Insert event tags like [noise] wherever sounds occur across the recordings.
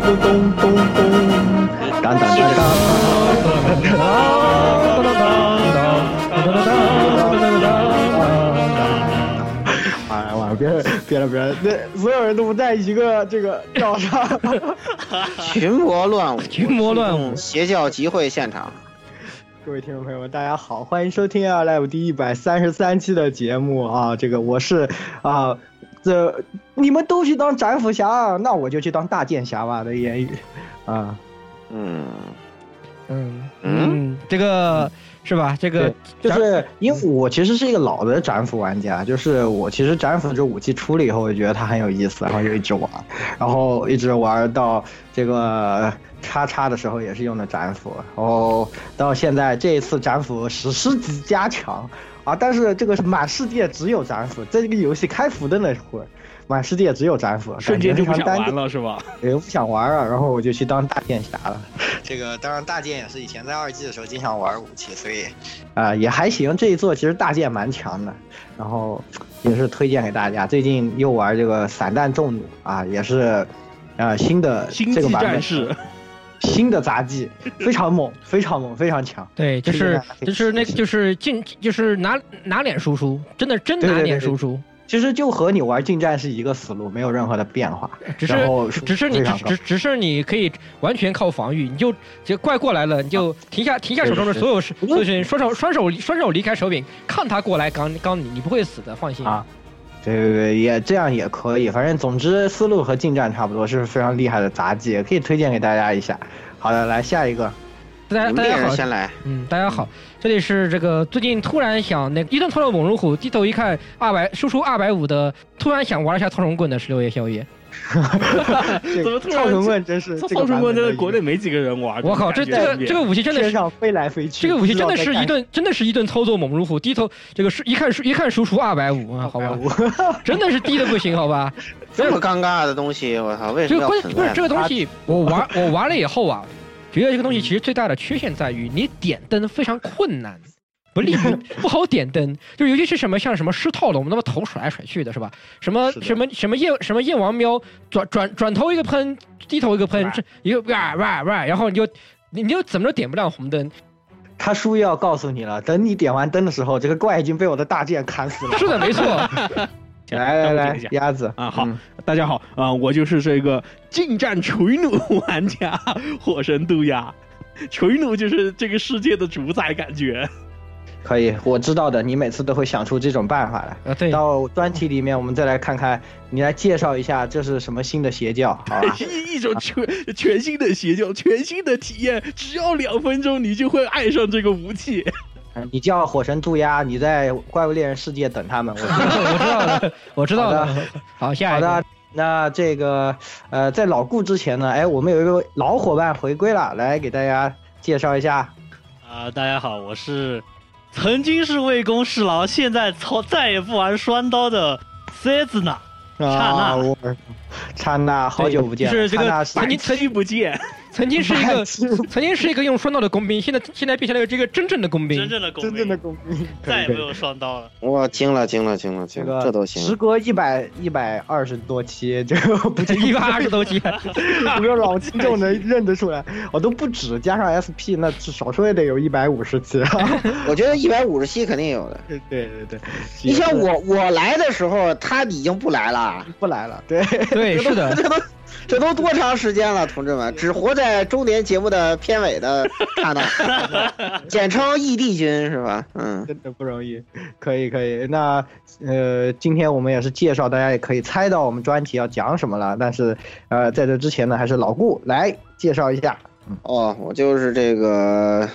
咚咚咚咚咚，当当当当。别别了别了，那所有人都不在一个这个调上，群魔乱舞，群魔乱舞，邪教集会现场。[laughs] 各位听众朋友们，大家好，欢迎收听《Live》第一百三十三期的节目啊！这个我是啊，这你们都去当斩斧侠，那我就去当大剑侠吧的言语，啊，嗯嗯嗯，这个是吧？这个就是因为我其实是一个老的斩斧玩家，就是我其实斩斧这武器出了以后，我觉得它很有意思，然后就一直玩，然后一直玩到这个叉叉的时候也是用的斩斧，然后到现在这一次斩斧史诗级加强。啊！但是这个是满世界只有斩斧，在这个游戏开服的那会儿，满世界只有斩斧，瞬间就不想玩了是吧？也不想玩了，然后我就去当大剑侠了。[laughs] 这个当然大剑也是以前在二 G 的时候经常玩武器，所以啊也还行。这一座其实大剑蛮强的，然后也是推荐给大家。最近又玩这个散弹重弩啊，也是啊新的这个版本。新的杂技 [laughs] 非常猛，非常猛，非常强。对，就是就是那个就是进就是拿拿脸输出，真的真拿脸输出。其实就和你玩近战是一个思路，没有任何的变化。只是只是你只只是你可以完全靠防御，你就就怪过来了，你就停下停下手中的所有事，所以双手双手双手离开手柄，看他过来刚刚你，你不会死的，放心啊。对对对，也这样也可以，反正总之思路和近战差不多，是非常厉害的杂技，也可以推荐给大家一下。好的，来下一个，大家大家好，先来，嗯，大家好，这里是这个最近突然想那一顿操作猛如虎，低头一看二百输出二百五的，突然想玩一下操龙棍的十六夜宵夜。[laughs] 怎么突然？操虫棍真是，操虫棍真的国内没几个人玩。我靠，这这个这个武器真的是飞来飞去。这个武器真的是一顿，真的是一顿操作猛如虎。低头这个是一看输一看输出二百五啊，好吧，真的是低的不行，好吧。[laughs] 这么尴尬的东西，我操，为什么要不是这个东西，我玩我玩了以后啊，觉得这个东西其实最大的缺陷在于你点灯非常困难。不利 [laughs] 不好点灯，就尤其是什么像什么湿套的，我们那么头甩来甩去的是吧？什么什么什么燕什么燕王喵，转转转头一个喷，低头一个喷，这一个哇哇哇，然后你就你你就怎么都点不亮红灯。他书要告诉你了，等你点完灯的时候，这个怪已经被我的大剑砍死了。是的，没错。[laughs] 来来来，鸭子啊，好，大家好啊，我就是这个近战锤弩玩家火神杜亚，锤弩就是这个世界的主宰，感觉。可以，我知道的。你每次都会想出这种办法来。啊，对。到专题里面，我们再来看看，你来介绍一下这是什么新的邪教，好吧？一 [laughs] 一种全全新的邪教，全新的体验，只要两分钟，你就会爱上这个武器。[laughs] 你叫火神渡鸦，你在怪物猎人世界等他们。我 [laughs] 知道了，我知道了。好，下一个。好的，那这个呃，在老顾之前呢，哎，我们有一个老伙伴回归了，来给大家介绍一下。啊，大家好，我是。曾经是魏公侍郎，现在操再也不玩双刀的塞子呢？刹那，刹那，好久不见，是这个曾经曾经不见，曾经是一个 [laughs] 曾经是一个用双刀的工兵，现在现在变成了这个真正的工兵。真正的工兵，真正的工兵，再也没有双刀了。哇，惊了惊了惊了惊了，这个这都行时。隔一百一百二十多期，这个不仅一百二十多期，不知道老听众能认得出来，我都不止，加上 SP，那至少说也得有一百五十期啊。我觉得一百五十期肯定有的。对对对，你像我我来的时候，他已经不来了。不来了，对对，是的，这都这都多长时间了，同志们，只活在周年节目的片尾的刹那，[laughs] 简称异地君是吧？嗯，真的不容易，可以可以。那呃，今天我们也是介绍，大家也可以猜到我们专题要讲什么了。但是呃，在这之前呢，还是老顾来介绍一下。哦，我就是这个，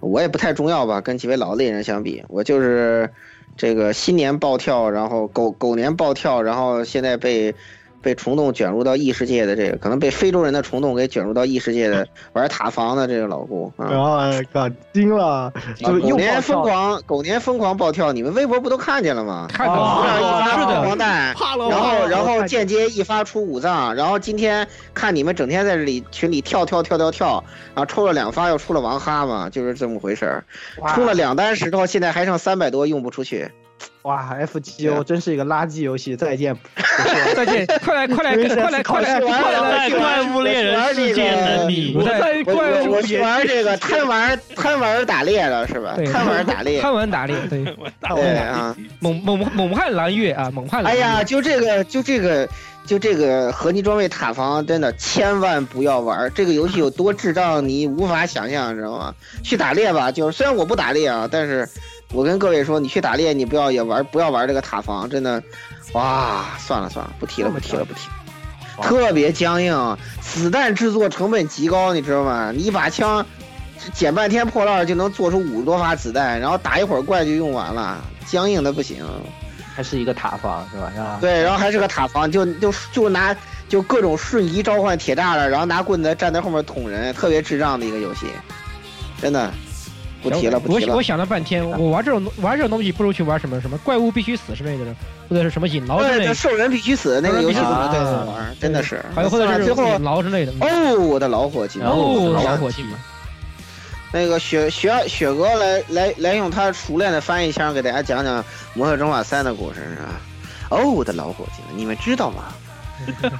我也不太重要吧，跟几位老猎人相比，我就是这个新年暴跳，然后狗狗年暴跳，然后现在被被虫洞卷入到异世界的这个，可能被非洲人的虫洞给卷入到异世界的玩塔防的这个老顾啊。然后搞惊了，就又狗年疯狂，狗年疯狂暴跳，你们微博不都看见了吗？看到了，发是的，黄蛋，然后然后间接一发出五脏，然后今天看你们整天在这里群里跳跳跳跳跳，然后抽了两发又出了王哈嘛，就是这么回事儿。哇出了两单石头，现在还剩三百多用不出去。哇，F G O 真是一个垃圾游戏，再见。[laughs] 再见，快来快来快来快来快来！在怪物猎人世界等你我。在怪物我我去玩这个贪玩 [laughs] 贪玩打猎了是吧？贪玩打猎。贪玩打猎，对，[laughs] 对啊，猛猛猛汉蓝月啊，猛汉蓝月。哎呀，就这个，就这个，就这个合金装备塔防，真的千万不要玩。这个游戏有多智障，你无法想象，知道吗？去打猎吧，就是虽然我不打猎啊，但是我跟各位说，你去打猎，你不要也玩，不要玩这个塔防，真的，哇，算了算了，不提了，不提了，不提了。特别僵硬，子弹制作成本极高，你知道吗？你一把枪捡半天破烂就能做出五十多发子弹，然后打一会儿怪就用完了，僵硬的不行。还是一个塔防是吧？是吧，对，然后还是个塔防，就就就拿就各种瞬移召唤铁栅栏，然后拿棍子站在后面捅人，特别智障的一个游戏，真的。不提了，不提了。我我想了半天，我玩这种玩这种东西，不如去玩什么什么怪物必须死之类的，或者是什么引牢之类对，的，兽人必须死那个游戏怎么对玩？真的是。还有或者是最后引牢之类的。哦，我的老伙计，哦，老伙计。那个雪雪雪哥来来来，用他熟练的翻译腔给大家讲讲《魔兽争霸三》的故事啊！哦，我的老伙计们，你们知道吗？《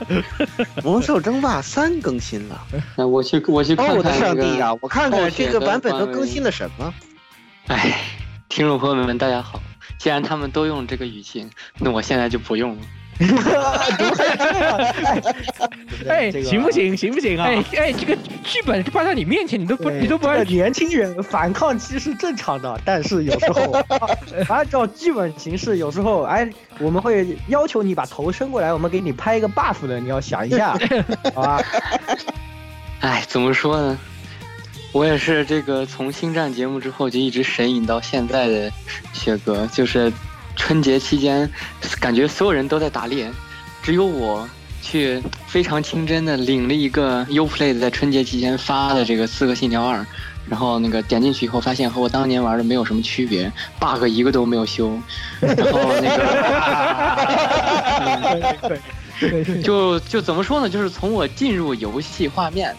[laughs] 魔兽争霸三》更新了。那我去，我去看哦，看、上帝啊！我看看这个版本都更新了什么？哎，听众朋友们，大家好。既然他们都用这个语气，那我现在就不用了。[laughs] 哎，[laughs] 行不？行？行不行啊？哎哎，这个剧本就放在你面前，你都不对你都不按这个年轻人反抗期是正常的，但是有时候 [laughs] 按照剧本形式，有时候哎，我们会要求你把头伸过来，我们给你拍一个 buff 的，你要想一下，好吧？哎，怎么说呢？我也是这个从星战节目之后就一直神隐到现在的雪哥，就是春节期间，感觉所有人都在打猎，只有我去非常清真的领了一个 Uplay 在春节期间发的这个《刺客信条二》，然后那个点进去以后，发现和我当年玩的没有什么区别，bug 一个都没有修，然后那个。[laughs] 对对就就怎么说呢？就是从我进入游戏画面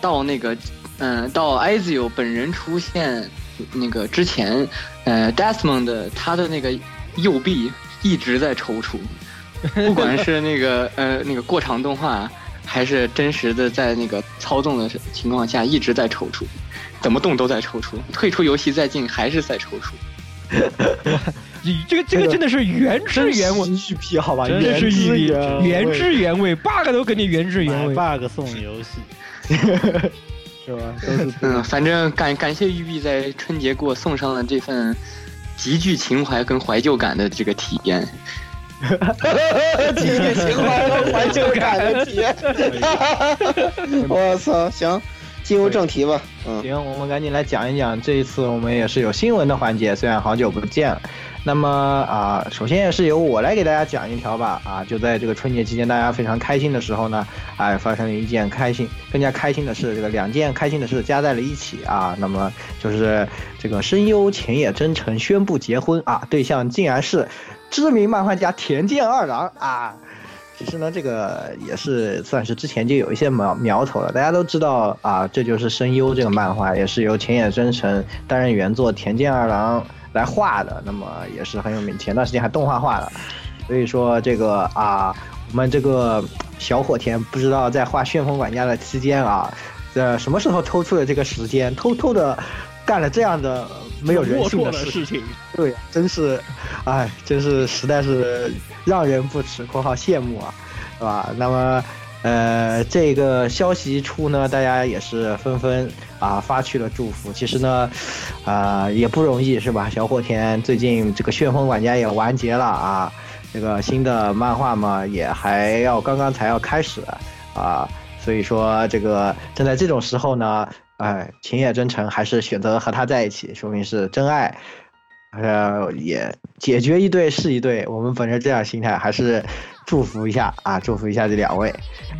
到那个，嗯、到 Ezio 本人出现那个之前，呃，Desmond 他的那个右臂一直在抽搐，不管是那个呃那个过场动画，还是真实的在那个操纵的情况下一直在抽搐，怎么动都在抽搐，退出游戏再进还是在抽搐。[laughs] 你这个这个真的是原汁原味，好吧？真的是原汁原汁原味，bug 都给你原汁原味。bug 送游戏，[laughs] [laughs] 是吧？嗯，反正感感谢玉碧在春节给我送上了这份极具情怀跟怀旧感的这个体验。[laughs] 极具情怀跟怀旧感的体验。[laughs] 我操，行，进入正题吧。嗯，行，我们赶紧来讲一讲这一次我们也是有新闻的环节，虽然好久不见了。那么啊，首先也是由我来给大家讲一条吧。啊，就在这个春节期间，大家非常开心的时候呢，哎，发生了一件开心、更加开心的事，这个两件开心的事加在了一起啊。那么就是这个声优浅野真诚宣布结婚啊，对象竟然是知名漫画家田健二郎啊。其实呢，这个也是算是之前就有一些苗苗头了。大家都知道啊，这就是声优这个漫画，也是由前野真诚担任原作，田健二郎来画的，那么也是很有名。前段时间还动画化了，所以说这个啊，我们这个小火田不知道在画旋风管家的期间啊，呃，什么时候抽出了这个时间，偷偷的干了这样的没有人性的事事情。对，真是，哎，真是实在是让人不齿（括号羡慕啊），是吧？那么，呃，这个消息一出呢，大家也是纷纷啊发去了祝福。其实呢，啊、也不容易，是吧？小火田最近这个旋风管家也完结了啊，这个新的漫画嘛，也还要刚刚才要开始啊，所以说这个正在这种时候呢，哎，秦野真诚还是选择和他在一起，说明是真爱。呃，也解决一对是一对，我们本着这样心态，还是祝福一下啊，祝福一下这两位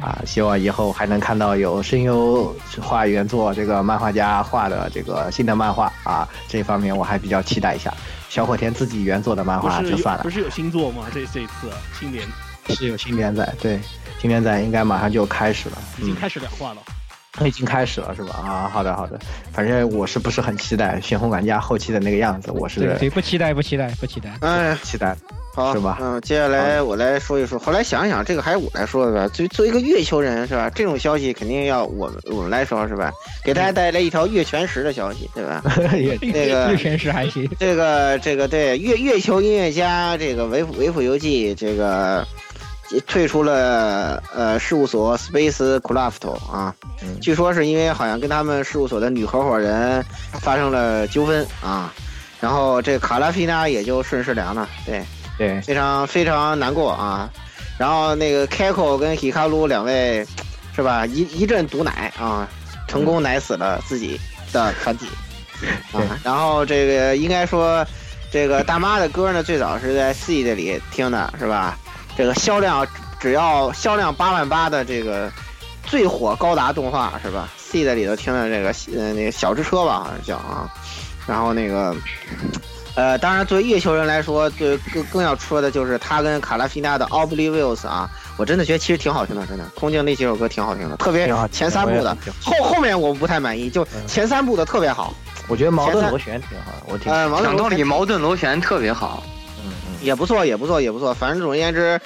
啊，希望以后还能看到有声优画原作这个漫画家画的这个新的漫画啊，这方面我还比较期待一下。小火田自己原作的漫画就算了不，是有新作吗？这这次新年是有新连载，对，新连载应该马上就开始了，嗯，已经开始两话了。已经开始了是吧？啊，好的好的，反正我是不是很期待旋风管家后期的那个样子，我是对对，不期待不期待不期待。哎，期待。好，是吧嗯，接下来我来说一说。后来想一想，这个还是我来说的吧。作为作为一个月球人是吧？这种消息肯定要我们我们来说是吧？给大家带来一条月全食的消息，对吧？[laughs] 也那个 [laughs] 月全食还行，这个这个对月月球音乐家这个维普维普游记这个退出了呃事务所 Space Craft 啊，嗯据说是因为好像跟他们事务所的女合伙人发生了纠纷啊，然后这卡拉菲娜也就顺势凉了，对，对，非常非常难过啊。然后那个 Keiko 跟 Hikaru 两位是吧，一一阵毒奶啊，成功奶死了自己的团体对啊。然后这个应该说，这个大妈的歌呢，最早是在 Seed 里听的是吧？这个销量只要销量八万八的这个最火高达动画是吧？Seed 里头听的这个呃那个小之车吧，好像叫啊。然后那个，呃，当然作为月球人来说，对更更要说的就是他跟卡拉菲娜的 Oblivious 啊，我真的觉得其实挺好听的，真的，空镜那几首歌挺好听的，特别前三部的，后后面我不太满意，就前三部的特别好，我觉得矛盾螺旋挺好的，我挺讲道理，理矛盾螺旋特别好。也不错，也不错，也不错，反正总而言之，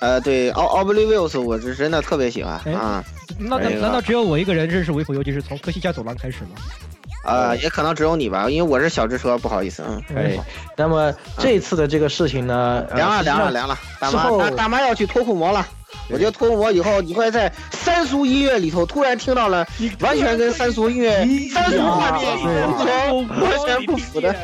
呃，对 O Oblivious 我是真的特别喜欢哎啊，那那难道只有我一个人认识维普游记是从科西嘉走廊开始吗？呃，也可能只有你吧，因为我是小之车，不好意思，嗯，可以。那么这次的这个事情呢，呃凉了，凉了，凉了，大妈大大妈要去脱裤模了。我觉得脱裤模以后，你会在三俗音乐里头突然听到了完全跟三俗音乐、三俗画面完全不符的。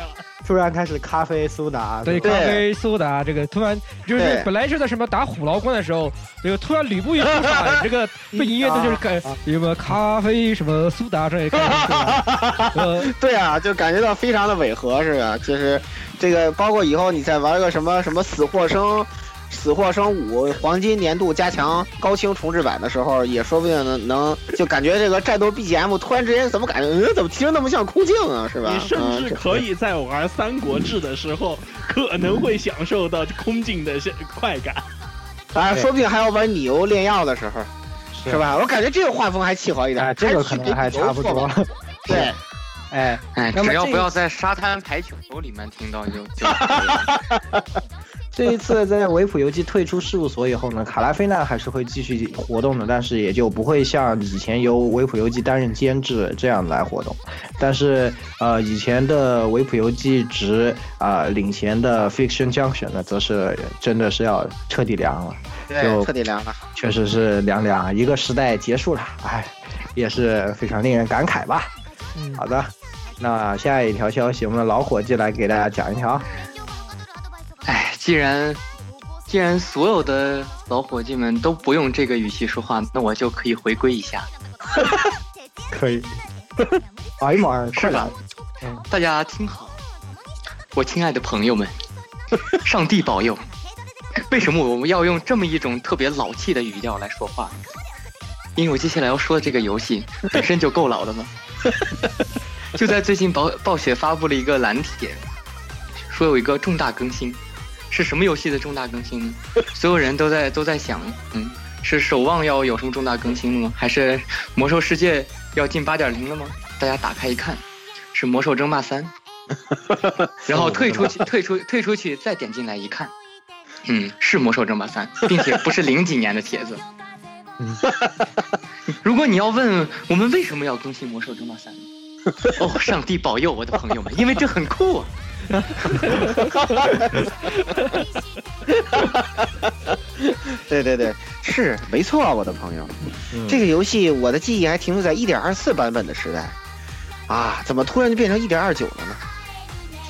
突然开始咖啡苏打，对，咖啡苏打这个突然就是本来是在什么打虎牢关的时候，这个突然吕布一出场，这个 [laughs] 背景音乐都就是感什么咖啡什么苏打之类的感觉，呃，[laughs] 对啊，就感觉到非常的违和，是吧？就是这个，包括以后你再玩个什么什么死或生。死或生五黄金年度加强高清重置版的时候，也说不定能能就感觉这个战斗 BGM 突然之间怎么感觉，嗯，怎么听着那么像空镜啊，是吧？你甚至嗯可以在玩《三国志》的时候，可能会享受到空镜的快感。[laughs] 啊，说不定还要玩你游炼药的时候，是是？吧？我感觉这个画风还契合一点，哎，这个可能还差不多。[laughs] 对，哎，哎，只要不要在沙滩排球里面听到就就。[laughs] 这一次在维普游记退出事务所以后呢，卡拉菲娜还是会继续活动的，但是也就不会像以前由维普游记担任监制这样来活动。但是呃，以前的维普游记值啊、领衔的 Fiction Junction 呢，则是真的是要彻底凉了，对，就彻底凉了。确实是凉凉，一个时代结束了，哎，也是非常令人感慨吧。嗯好的，那下一条消息，我们的老伙计来给大家讲一条。哎，既然既然所有的老伙计们都不用这个语气说话，那我就可以回归一下。[laughs] 可以。[laughs] 哎呀妈呀，是吧！大家听好，我亲爱的朋友们，上帝保佑！为什么我们要用这么一种特别老气的语调来说话？因为我接下来要说的这个游戏本身就够老的嘛。[laughs] 就在最近暴暴雪发布了一个蓝帖，说有一个重大更新，是什么游戏的重大更新呢？所有人都在都在想，嗯，是守望要有什么重大更新了吗？还是魔兽世界要进八点零了吗？大家打开一看，是魔兽争霸三，[laughs] 然后退出去，退出退出去，再点进来一看，嗯，是魔兽争霸三，[laughs] 并且不是零几年的帖子。如果你要问我们为什么要更新魔兽争霸三，哦，上帝保佑我的朋友们，因为这很酷啊。[laughs] 对对对，是没错，我的朋友。这个游戏我的记忆还停留在一点二四版本的时代，啊，怎么突然就变成一点二九了呢？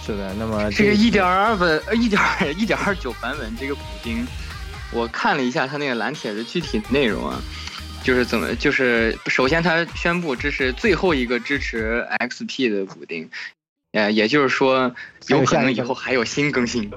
是的，那么这个一点二本呃一点一点二九版本这个补丁，我看了一下它那个蓝帖的具体内容啊，就是怎么就是首先它宣布这是最后一个支持 XP 的补丁，呃，也就是说有可能以后还有新更新。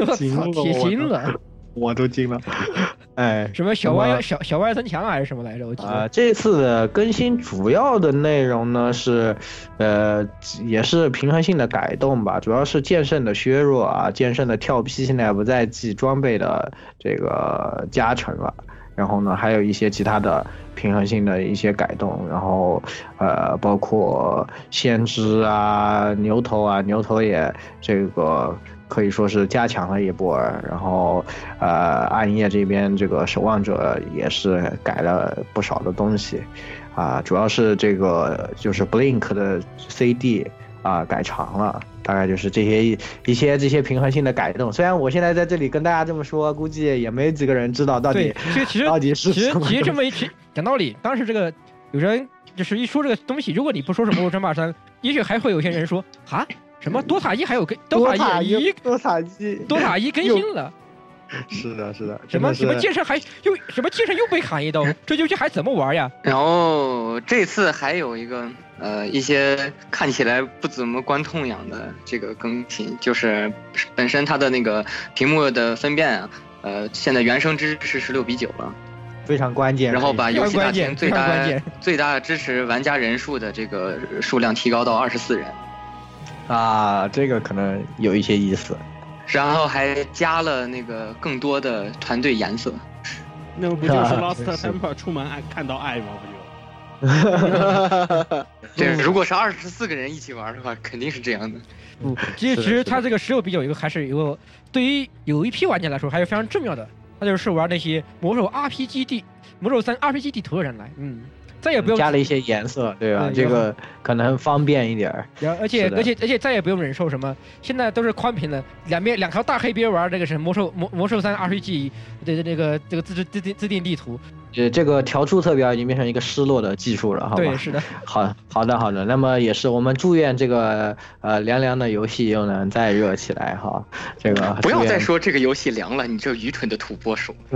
我 [laughs] 操，铁心了，我都惊了。[laughs] 哎，什么小歪小小歪增强还是什么来着？我记啊、得。这次的更新主要的内容呢是，呃，也是平衡性的改动吧，主要是剑圣的削弱啊，剑圣的跳劈现在不再记装备的这个加成了。然后呢，还有一些其他的平衡性的一些改动，然后呃，包括先知啊、牛头啊，牛头也这个可以说是加强了一波儿，然后呃，暗夜这边这个守望者也是改了不少的东西，啊，主要是这个就是 Blink 的 CD 啊改长了。大概就是这些一一些这些平衡性的改动，虽然我现在在这里跟大家这么说，估计也没几个人知道到底，这个其实 [laughs] 到底是其实什么其实这么一其讲道理，当时这个有人就是一说这个东西，如果你不说是魔兽争霸三，也许还会有些人说啊，什么多塔一还有更多塔一多塔一多塔一更新了，[laughs] 是的，是的，什么什么剑圣还又什么剑圣又被砍一刀，[laughs] 这游戏还怎么玩呀？然后这次还有一个呃一些看起来不怎么关痛痒的这个更新，就是本身它的那个屏幕的分辨啊，呃现在原生支持十六比九了，非常关键。然后把游戏大厅最大最大支持玩家人数的这个数量提高到二十四人，啊，这个可能有一些意思。然后还加了那个更多的团队颜色。那不就是啊 [laughs] Lost 真是 Temper 出门爱看到爱吗？不就？[laughs] 对，如果是二十四个人一起玩的话，肯定是这样的。不，其实其实它这个十六比九一个还是一个对于有一批玩家来说还是非常重要的，那就是玩那些魔兽 RPG 地魔兽三 RPG 地图的人来，嗯，再也不用加了一些颜色，对吧？对这个可能方便一点儿。然后而且而且而且再也不用忍受什么，现在都是宽屏的，两边两条大黑边玩这个是魔兽魔魔兽三 RPG 的那个这个自制自定自定地图，呃，这个调出特标已经变成一个失落的技术了，好吧？对，是的，好好的好的，那么也是我们祝愿这个呃凉凉的游戏又能再热起来哈。这个不要再说这个游戏凉了，你这愚蠢的土拨鼠！[laughs]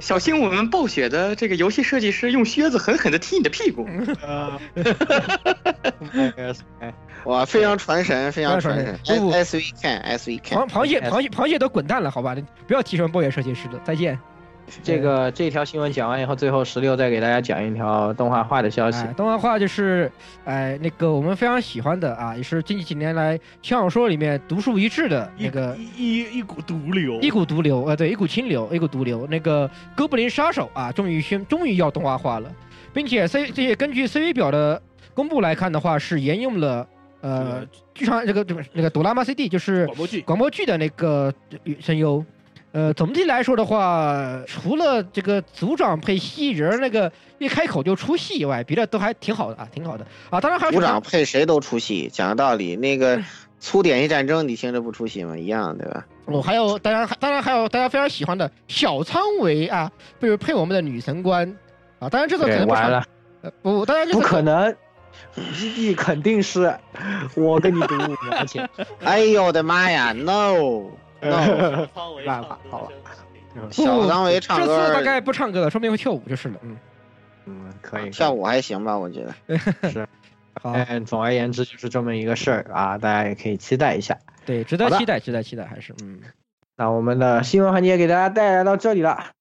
小心我们暴雪的这个游戏设计师用靴子狠狠的踢你的屁股。[laughs] [laughs] 哇，非常传神，非常传神非常传神不不，S V can S V 螃 can，螃蟹螃蟹螃蟹都滚蛋了，好吧，你不要提什么暴雪设计师了，再见。这个这条新闻讲完以后，最后十六再给大家讲一条动画化的消息。哎，动画化就是，哎，那个我们非常喜欢的啊，也是近几年来轻小说里面独树一帜的那个一一一股毒瘤，一股毒瘤，呃，对，一股清流，一股毒瘤。那个哥布林杀手啊，终于宣，终于要动画化了，并且 C 这些根据 CV 表的公布来看的话，是沿用了呃剧场这个这个那个哆啦 A CD，就是广播剧，广播剧的那个声优。呃，总体来说的话，除了这个组长配蜥蜴人那个一开口就出戏以外，别的都还挺好的啊，挺好的啊。当然还有组长配谁都出戏，讲个道理，那个粗点一战争你听着不出戏吗？一样对吧？哦，还有当然当然还有大家非常喜欢的小仓唯啊，比如配我们的女神官啊，当然这个可对，能不常完了，呃不，当然这不可能，一亿 [laughs] 肯定是我跟你赌五毛钱。[laughs] 哎呦我的妈呀，no [laughs] no，没办法好吧小张伟唱这次大概不唱歌了，说不定会跳舞就是了。嗯，嗯，可以。跳舞还行吧，我觉得。是。好，嗯，总而言之就是这么一个事儿啊，大家也可以期待一下。对，值得期待，值得期待，还是嗯。那我们的新闻环节给大家带来到这里了。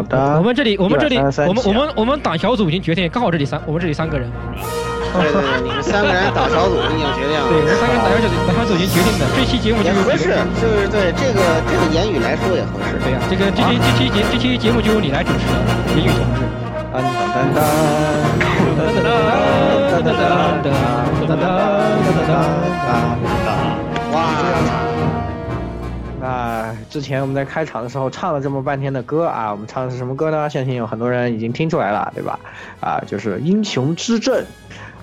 好的，我们这里我们这里我们我们我们党小组已经决定，刚好这里三我们这里三个人，对对对，你们三个人党小组已经决定了。对，我们三个人党小组党小组已经决定的，这期节目就由也合适，就是对这个这个言语来说也合适。对呀、这个这期这期节这期节目就由你来主持了，言语同志。噔噔噔噔噔噔噔噔噔噔。哇，之前我们在开场的时候唱了这么半天的歌啊，我们唱的是什么歌呢？相信有很多人已经听出来了，对吧？啊，就是《英雄之证》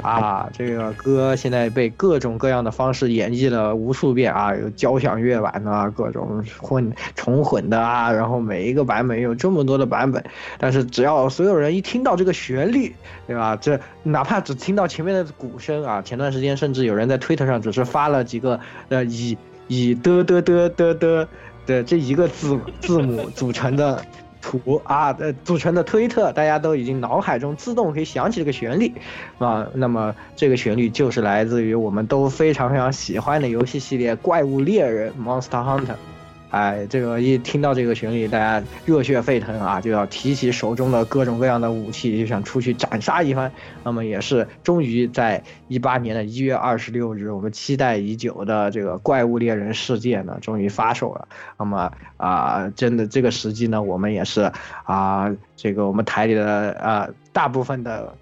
啊，这个歌现在被各种各样的方式演绎了无数遍啊，有交响乐版的，各种混重混的啊，然后每一个版本有这么多的版本，但是只要所有人一听到这个旋律，对吧？这哪怕只听到前面的鼓声啊，前段时间甚至有人在推特上只是发了几个呃以以的的的的的对这一个字字母组成的图啊，[laughs] 呃，组成的推特，大家都已经脑海中自动可以想起这个旋律啊。那么这个旋律就是来自于我们都非常非常喜欢的游戏系列《怪物猎人》（Monster Hunter）。哎，这个一听到这个旋律，大家热血沸腾啊，就要提起手中的各种各样的武器，就想出去斩杀一番。那么也是终于在一八年的一月二十六日，我们期待已久的这个《怪物猎人世界》呢，终于发售了。那么啊、真的这个时机呢，我们也是啊、这个我们台里的啊、大部分的。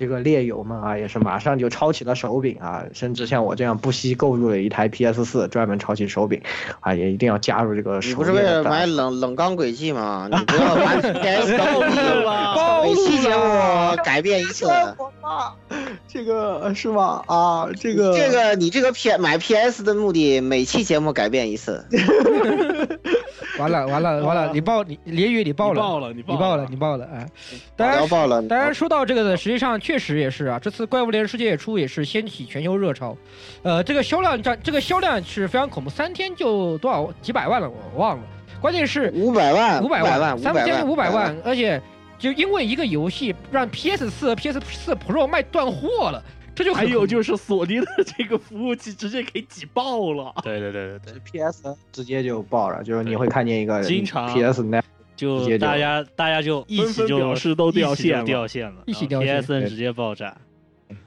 这个猎友们啊，也是马上就抄起了手柄啊，甚至像我这样不惜购入了一台 PS 四，专门抄起手柄，啊，也一定要加入这个手你不是为了买买冷冷钢轨迹吗？你不要把 [laughs] PS 暴露了每期节目改变一次。[laughs] 这个是吧？啊，这个这个你这个 P 买 PS 的目的，每期节目改变一次。[laughs] 完了完了完了，[laughs] 你爆你连宇你爆了，你爆了你你爆了爆了你爆了哎！当然爆了，当然说到这个呢，实际上确实也是啊，这次《怪物猎人世界》出也是掀起全球热潮，呃，这个销量占这个销量是非常恐怖，三天就多少几百万了，我忘了。关键是五百万，五百万，三将近五百万万，，而且就因为一个游戏让 PS 四、PS 四 Pro 卖断货了，这就还有就是索尼的 [laughs] 这个服务器直接给挤爆了。对对对对对，PS 直接就爆了，就是你会看见一个经常 PS 那直接就就大家大家就一起表示都掉线了掉线了，一起掉线 PSN 直接爆炸。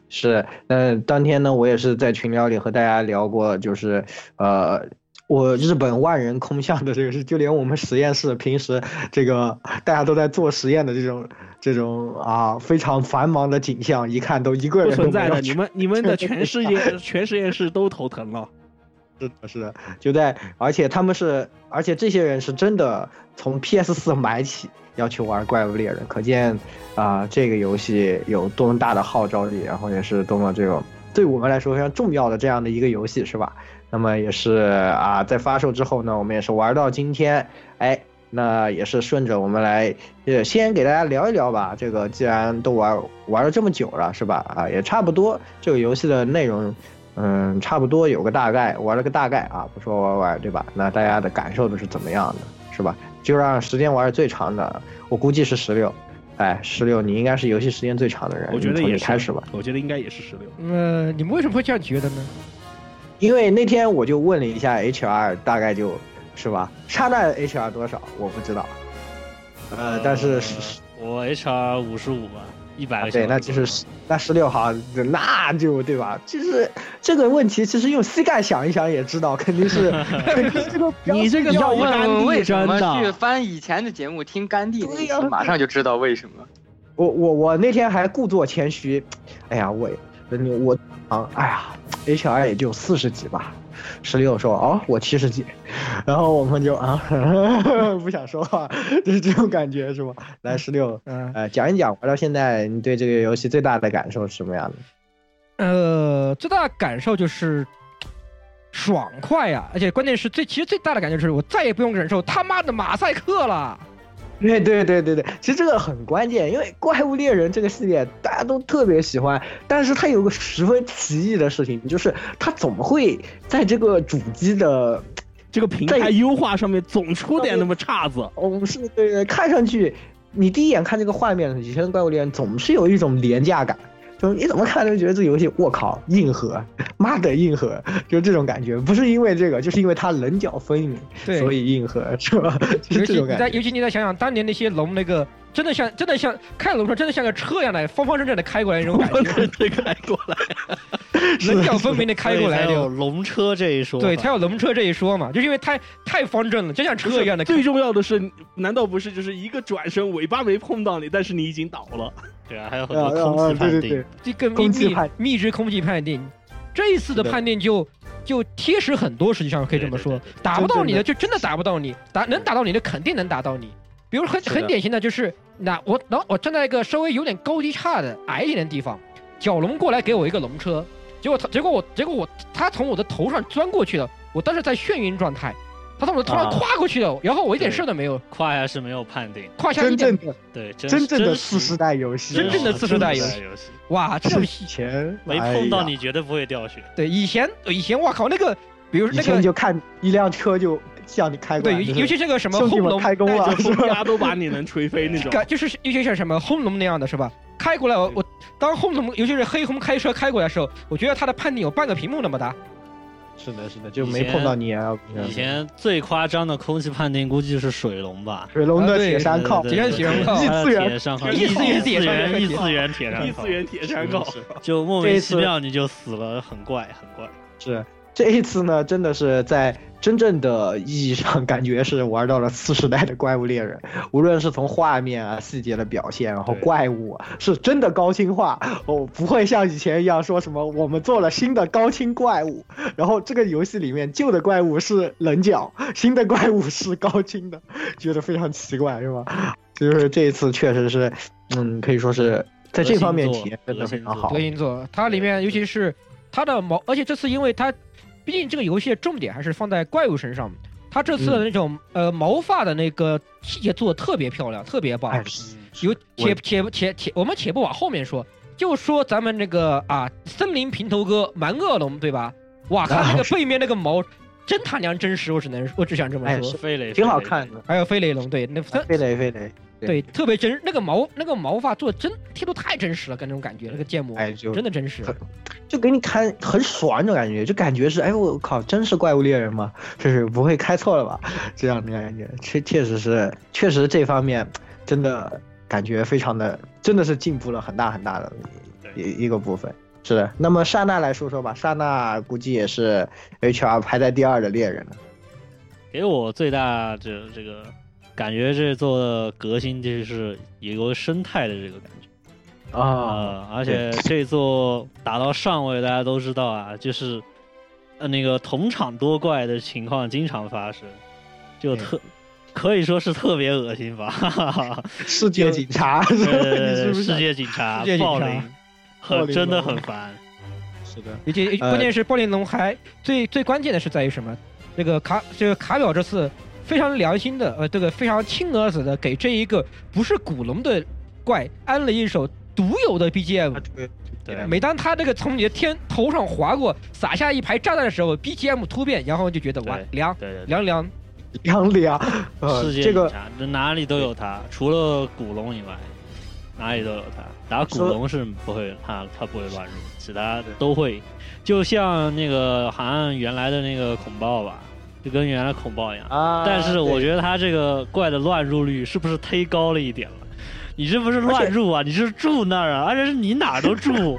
是，嗯，当天呢，我也是在群聊里和大家聊过，就是呃。我日本万人空巷的这个事，就连我们实验室平时这个大家都在做实验的这种这种啊非常繁忙的景象，一看都一个不人不存在的，你们你们的全世界 [laughs] 全实验室都头疼了。[laughs] 是的，是的，就在，而且他们是，而且这些人是真的从 PS 四买起要去玩《怪物猎人》，可见啊、这个游戏有多么大的号召力，然后也是多么这种对我们来说非常重要的这样的一个游戏，是吧？那么也是啊，在发售之后呢，我们也是玩到今天，哎，那也是顺着我们来，呃，先给大家聊一聊吧。这个既然都玩玩了这么久了，是吧？啊，也差不多这个游戏的内容。嗯，差不多有个大概，玩了个大概啊，不说玩玩，对吧？那大家的感受都是怎么样的，是吧？就让时间玩的最长的，我估计是十六，哎，十六，你应该是游戏时间最长的人，我觉得也开始吧。我觉得应该也是十六。呃，你们为什么会这样觉得呢？因为那天我就问了一下 HR，大概就是吧，刹那 HR 多少我不知道，呃，但是是我 HR 五十五吧，一百个。对，那就是那十六号，那就对吧？就是这个问题，其实用膝盖想一想也知道，肯定是 [laughs] 你这个要问为什么去翻以前的节目听甘地那一期，马上就知道为什么。我我我那天还故作谦虚，哎呀，我我啊，哎呀，HR 也就四十几吧，十六说哦，我七十几，然后我们就啊，[laughs] 不想说话，就是这种感觉是吧？来，十六，嗯、呃，讲一讲玩到现在你对这个游戏最大的感受是什么样的？呃，最大的感受就是爽快呀、而且关键是最其实最大的感觉就是我再也不用忍受他妈的马赛克了。对对对对对，其实这个很关键，因为《怪物猎人》这个系列大家都特别喜欢，但是它有个十分奇异的事情，就是它总会在这个主机的 [tsk] 这个平台优化上面总出点那么岔子。哦，是对对，看上去你第一眼看这个画面，以前的《怪物猎人》总是有一种廉价感，就你怎么看都觉得这游戏我靠硬核，[laughs] 妈的硬核，就这种感觉，不是因为这个，就是因为它棱角分明，对所以硬核是吧？就尤其是这种感觉。你再尤其你再想想当年那些龙，那个真的像真的像开龙车，真的像个车一样的方方正正的开过来那种感觉，对开过来，[laughs] 棱角分明的开过来 [laughs] 有。龙车这一说。对，它有龙车这一说嘛，就是因为太太方正了，就像车一样的。最重要的是，难道不是就是一个转身，尾巴没碰到你，但是你已经倒了？对啊，还有很啊多空啊气判定。对对对，这个密密空气判密制空气判定，这一次的判定就就贴实很多，实际上可以这么说对对对，打不到你的就真的打不到你，打能打到你的肯定能打到你。比如很很典型的就是，那我然后我站在一个稍微有点高低差的矮一点的地方，角龙过来给我一个龙车，结果他结果我结果我他从我的头上钻过去了，我当时在眩晕状态，他从我的头上啊跨过去了，然后我一点事儿都没有，胯下是没有判定，胯下一点真正的对，真真正的真次世代游戏，真正的次世代游戏戏，哇，这种以前没哎碰到你绝对不会掉血。对以前以前我靠那个，比如以那个前就看一辆车就向你开过来，对，就是尤其这个什么轰龙开工了，是吧？风压都把你能吹飞那种。感 [laughs] 就是尤其是什么轰龙那样的是吧？开过来我我当轰龙，尤其是黑红开车开过来的时候，我觉得他的判定有半个屏幕那么大。是的，是的，就没碰到你啊。以前最夸张的空气判定估计是水龙吧？水龙的铁山靠，对铁山铁山靠异次元铁山靠，异次元异次元铁山靠异次元铁山靠异次，元铁山靠，就莫名其妙你就死了，很怪很怪。是这一次呢，真的是在真正的意义上感觉是玩到了次时代的怪物猎人，无论是从画面啊、细节的表现，然后怪物啊是真的高清化。哦，不会像以前一样说什么我们做了新的高清怪物，然后这个游戏里面旧的怪物是棱角，新的怪物是高清的，觉得非常奇怪，是吧？就是这一次确实是，嗯，可以说是在这方面体验真的非常好德。星座，它里面尤其是它的毛，而且这次因为它，毕竟这个游戏的重点还是放在怪物身上，它这次的那种、呃毛发的那个细节做的特别漂亮，特别棒。哎，有我且且且且，我们且不往后面说，就说咱们那个啊，森林平头哥蛮恶龙对吧？哇，他那个背面那个毛，真他娘真实，我只能我只想这么说。哎是飞雷挺好看的。还有飞雷龙，对，那分飞雷飞雷，对特别真，那个毛那个毛发做的真贴图太真实了，跟那种感觉，那个建模哎，就真的真实。就给你看很爽那种感觉，就感觉是哎我靠，真是怪物猎人吗？就是不会开错了吧？这样的感觉，确确实是，确实这方面真的感觉非常的，真的是进步了很大很大的一一个部分。是的，那么刹那来说说吧，刹那估计也是 HR 排在第二的猎人了。给我最大这这个感觉，这座的革新就是有个生态的这个感觉。啊，呃，而且这座打到上位，大家都知道啊，就是呃那个同场多怪的情况经常发生，就特可以说是特别恶心吧。哈哈哈。世界警察？世界警察世界警察很真的很烦。是的，而且呃关键是暴力龙还最最关键的是在于什么？这个卡这个卡表这次非常良心的，呃，这个非常亲儿子的给这一个不是古龙的怪安了一首独有的 BGM。对对每当他这个从你的天头上划过，撒下一排炸弹的时候，BGM 突变，然后就觉得哇凉凉对对对，凉凉。两两，呃，世界这个警察这哪里都有他，除了古龙以外，哪里都有他。打古龙是不会，他他不会乱入，其他都会。就像那个好像原来的那个恐爆吧，就跟原来恐暴一样。啊，但是我觉得他这个怪的乱入率是不是忒高了一点了？你这不是乱入啊，你是住那儿啊，而且是你哪儿都住，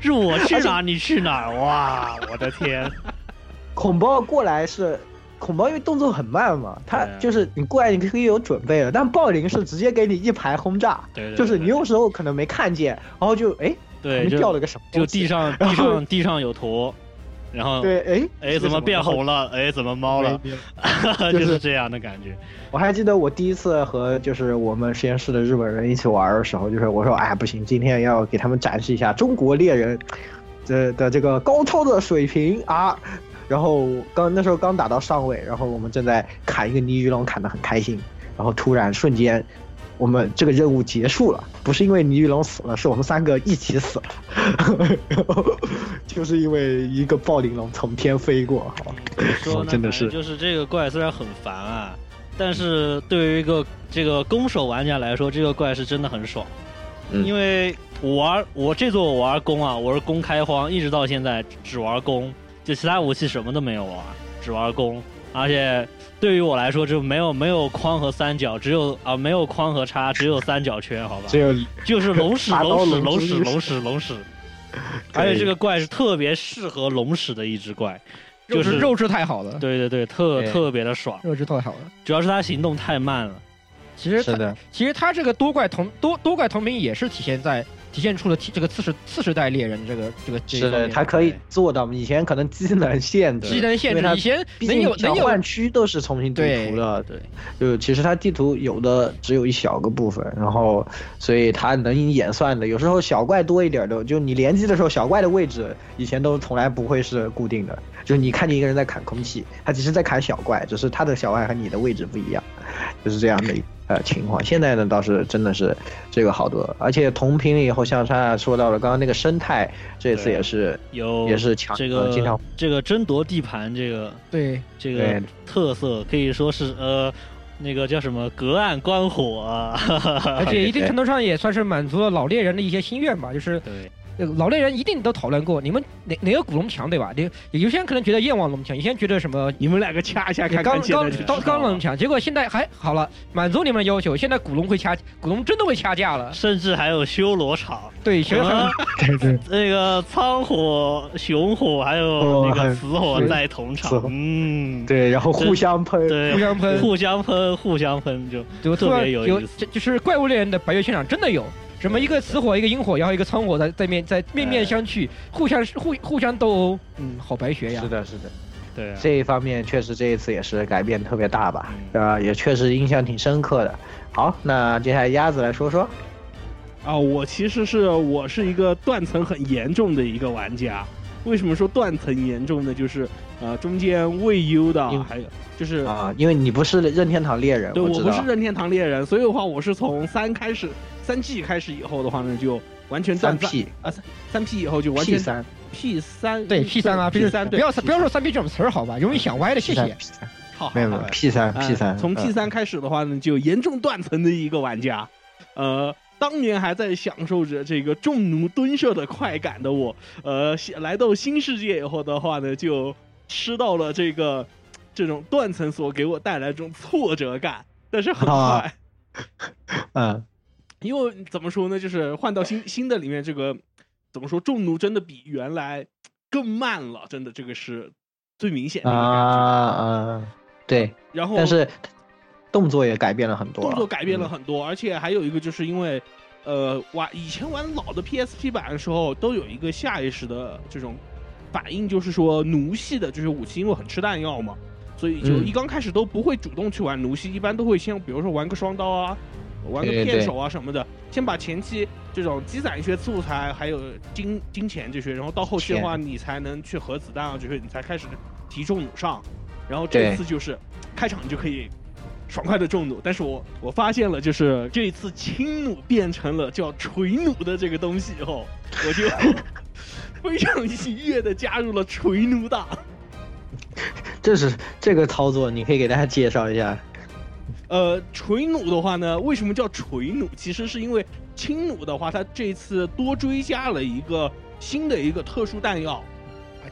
是我去哪儿你去哪儿，哇，我的天！[laughs] 恐暴过来是恐暴，因为动作很慢嘛，它对啊就是你过来你可以有准备了，但暴灵是直接给你一排轰炸，对对对就是你有时候可能没看见，然后就哎，对，旁边就掉了个什么东就，地上地上地上有坨，然后对，哎哎怎么变红？了？哎怎么猫了？[laughs] 就是这样的感觉。我还记得我第一次和就是我们实验室的日本人一起玩的时候，就是我说哎不行，今天要给他们展示一下中国猎人的的这个高超的水平啊。然后刚那时候刚打到上位，然后我们正在砍一个泥鱼龙，砍得很开心，然后突然瞬间，我们这个任务结束了，不是因为倪玉龙死了，是我们三个一起死了，然 [laughs] 后就是因为一个暴鳞龙从天飞过，好，说呢，[laughs] 真的是就是这个怪虽然很烦啊，但是对于一个这个攻守玩家来说，这个怪是真的很爽。嗯因为我玩我这座我玩弓啊，我是弓开荒，一直到现在只玩弓，就其他武器什么都没有玩，只玩弓。而且对于我来说，就没有没有框和三角，只有啊没有框和叉，只有三角圈，好吧？只有就是 [laughs] 龙屎龙屎龙屎龙屎龙 [laughs] 屎，而且这个怪是特别适合龙屎的一只怪，就是肉质太好了，对对对，特对特别的爽，肉质太好了。主要是它行动太慢了。其实它是的，其实它这个多怪同多多怪同名也是体现在体现出了这个次世次世代猎人这个这个这一是的，方面它可以做到。以前可能机能限制，技能限制，以前毕能有能有换区都是重新读对图的，对，就其实它地图有的只有一小个部分，然后所以它能演算的，有时候小怪多一点的，就你联机的时候小怪的位置以前都从来不会是固定的，就是你看见一个人在砍空气，他其实在砍小怪，只是他的小怪和你的位置不一样，就是这样的一呃情况。现在呢倒是真的是这个好多了，而且同屏了以后，像他说到了刚刚那个生态，这次也是有也是强这个呃经常这个争夺地盘这个对。这个特色可以说是呃那个叫什么隔岸观火啊，[laughs] 而且一定程度上也算是满足了老猎人的一些心愿吧，就是对。呃老猎人一定都讨论过，你们哪哪个古龙强对吧？你有些人可能觉得燕王龙强，有些人觉得什么 [laughs] 你们两个掐一下看刚看，刚刚就知道了刚龙强，结果现在还好了，满足你们的要求，现在古龙会掐，古龙真的会掐架了。甚至还有修罗场，[laughs] 对，其实很啊对对那个苍火、熊火还有那个死火是在同场，嗯，对，然后互相喷，对，互相喷互相喷，互相喷，就特就突然有别有意思这就是怪物猎人的白月现场真的有。什么一个死火，一个阴火，然后一个苍火在在面在面面相觑，互相互互相斗殴，嗯，好白学呀是。的，是的。对啊，这一方面确实这一次也是改变特别大吧，呃，也确实印象挺深刻的。好，那接下来鸭子来说说，啊，我其实是我是一个断层很严重的一个玩家。为什么说断层严重呢？就是呃中间未优的因，还有就是啊，因为你不是任天堂猎人，对我不是任天堂猎人，所以的话我是从三开始，三 G 开始以后的话呢，就完全断三 P 啊三三 P 以后就完 P 全三。P 三对 P 三啊，P 三对不要不要说三。P 这种词儿好吧，容易想歪的，谢谢。P 三，好好没有没有 P 三哎 P 三，从 P 嗯三开始的话呢，就严重断层的一个玩家，呃，当年还在享受着这个重弩蹲射的快感的我，呃，来到新世界以后的话呢，就吃到了这个这种断层所给我带来这种挫折感，但是很快。[laughs] 啊嗯，因为怎么说呢，就是换到新新的里面，这个怎么说，重弩真的比原来更慢了，真的这个是最明显的。啊啊，对，然后，但是动作也改变了很多，动作改变了嗯很多，而且还有一个就是因为，呃，玩以前玩老的 PSP 版的时候，都有一个下意识的这种反应，就是说弩系的这些武器因为很吃弹药嘛，所以就嗯一刚开始都不会主动去玩弩系，一般都会先比如说玩个双刀啊，玩个对对对片手啊什么的，先把前期这种积攒一些素材，还有金金钱这些，然后到后期的话，你才能去核子弹啊这些，你才开始提重弩上，然后这对次就是开场你就可以爽快的重弩，但是我我发现了，就是这一次轻弩变成了叫锤弩的这个东西以后，我就 [laughs] 非常喜悦的加入了锤弩党。这是这个操作，你可以给大家介绍一下。呃，锤弩的话呢，为什么叫锤弩？其实是因为轻弩的话，它这次多追加了一个新的一个特殊弹药，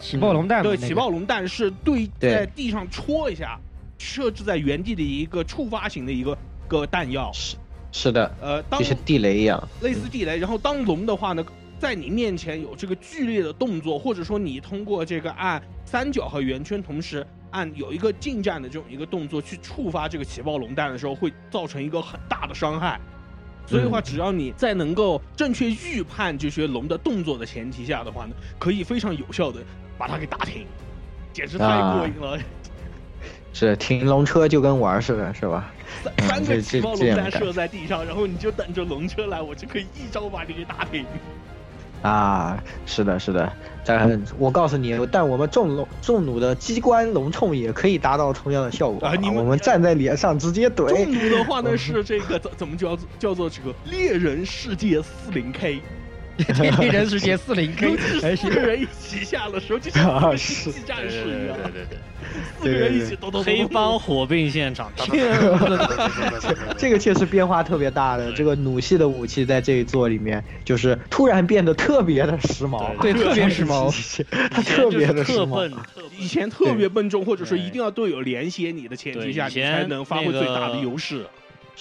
起爆龙弹，对，起爆龙弹是对对在地上戳一下，设置在原地的一个触发型的一个个弹药。是是的，呃，当就像地雷一样。类似地雷，然后当龙的话呢，在你面前有这个剧烈的动作，或者说你通过这个按三角和圆圈同时按有一个近战的这种一个动作去触发这个起爆龙弹的时候，会造成一个很大的伤害。所以的话，嗯只要你在能够正确预判这些龙的动作的前提下的话呢，可以非常有效的把它给打停，简直太过瘾了！[laughs] 是停龙车就跟玩儿似的，是吧？三个起爆龙弹这样的感射在地上，然后你就等着龙车来，我就可以一招把你给打停。啊，是的，是的。但我告诉你，但我们重龙重弩的机关龙冲也可以达到同样的效果啊你们我们站在脸上直接怼重。弩的话呢 [laughs] 是这个怎怎么叫叫做这个猎人世界四零 K，推理人世界四零 K [laughs] 四个人一起下了时候，就像啊个是星际战对士一样，对对对四个人一起咚咚黑帮火并现场，这个确实变化特别大的。这个弩系的武器在这一座里面，就是突然变得特别的时髦，对特别时髦。它 [laughs] 特别的时髦。以前特别笨重，或者说一定要队友连接你的前提下，你才能发挥最大的优势。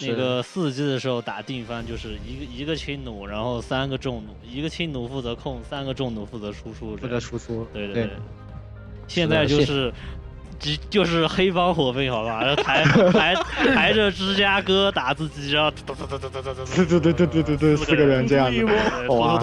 那个四级的时候打定番就是一个一个轻弩，然后三个重弩，一个轻弩负责控，三个重弩负责输出。负责输出，对对对。现在就是，只就是黑帮火并好吧，然 [laughs] 后抬抬抬着芝加哥打自己，然后对对对对对对对，四个人这样子，哇，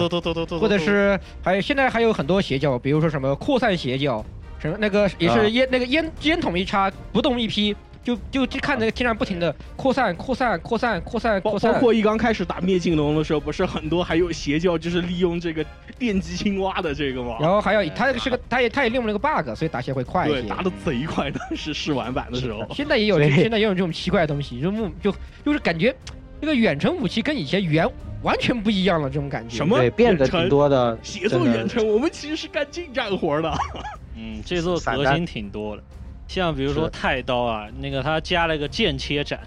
或者是还有现在还有很多邪教，比如说什么扩散邪教，什么那个也啊是烟、那个烟烟筒一插，不动一批，就就就看那个天上不停的扩散扩散扩散扩散包包扩散，括一刚开始打灭境龙的时候，不是很多还有邪教就是利用这个电击青蛙的这个吗？然后还有他是个他也他也利用了个 bug，所以打起来会快一对，些。打的贼快，当时试玩版的时候。现在也有对现在也有这种奇怪的东西，就目就就是感觉这个远程武器跟以前原完全不一样了，这种感觉。什么对，变得远程挺多的，协作远程，我们其实是干近战活的。[laughs] 嗯，这座革新挺多的，像比如说太刀啊，那个它加了个剑切斩，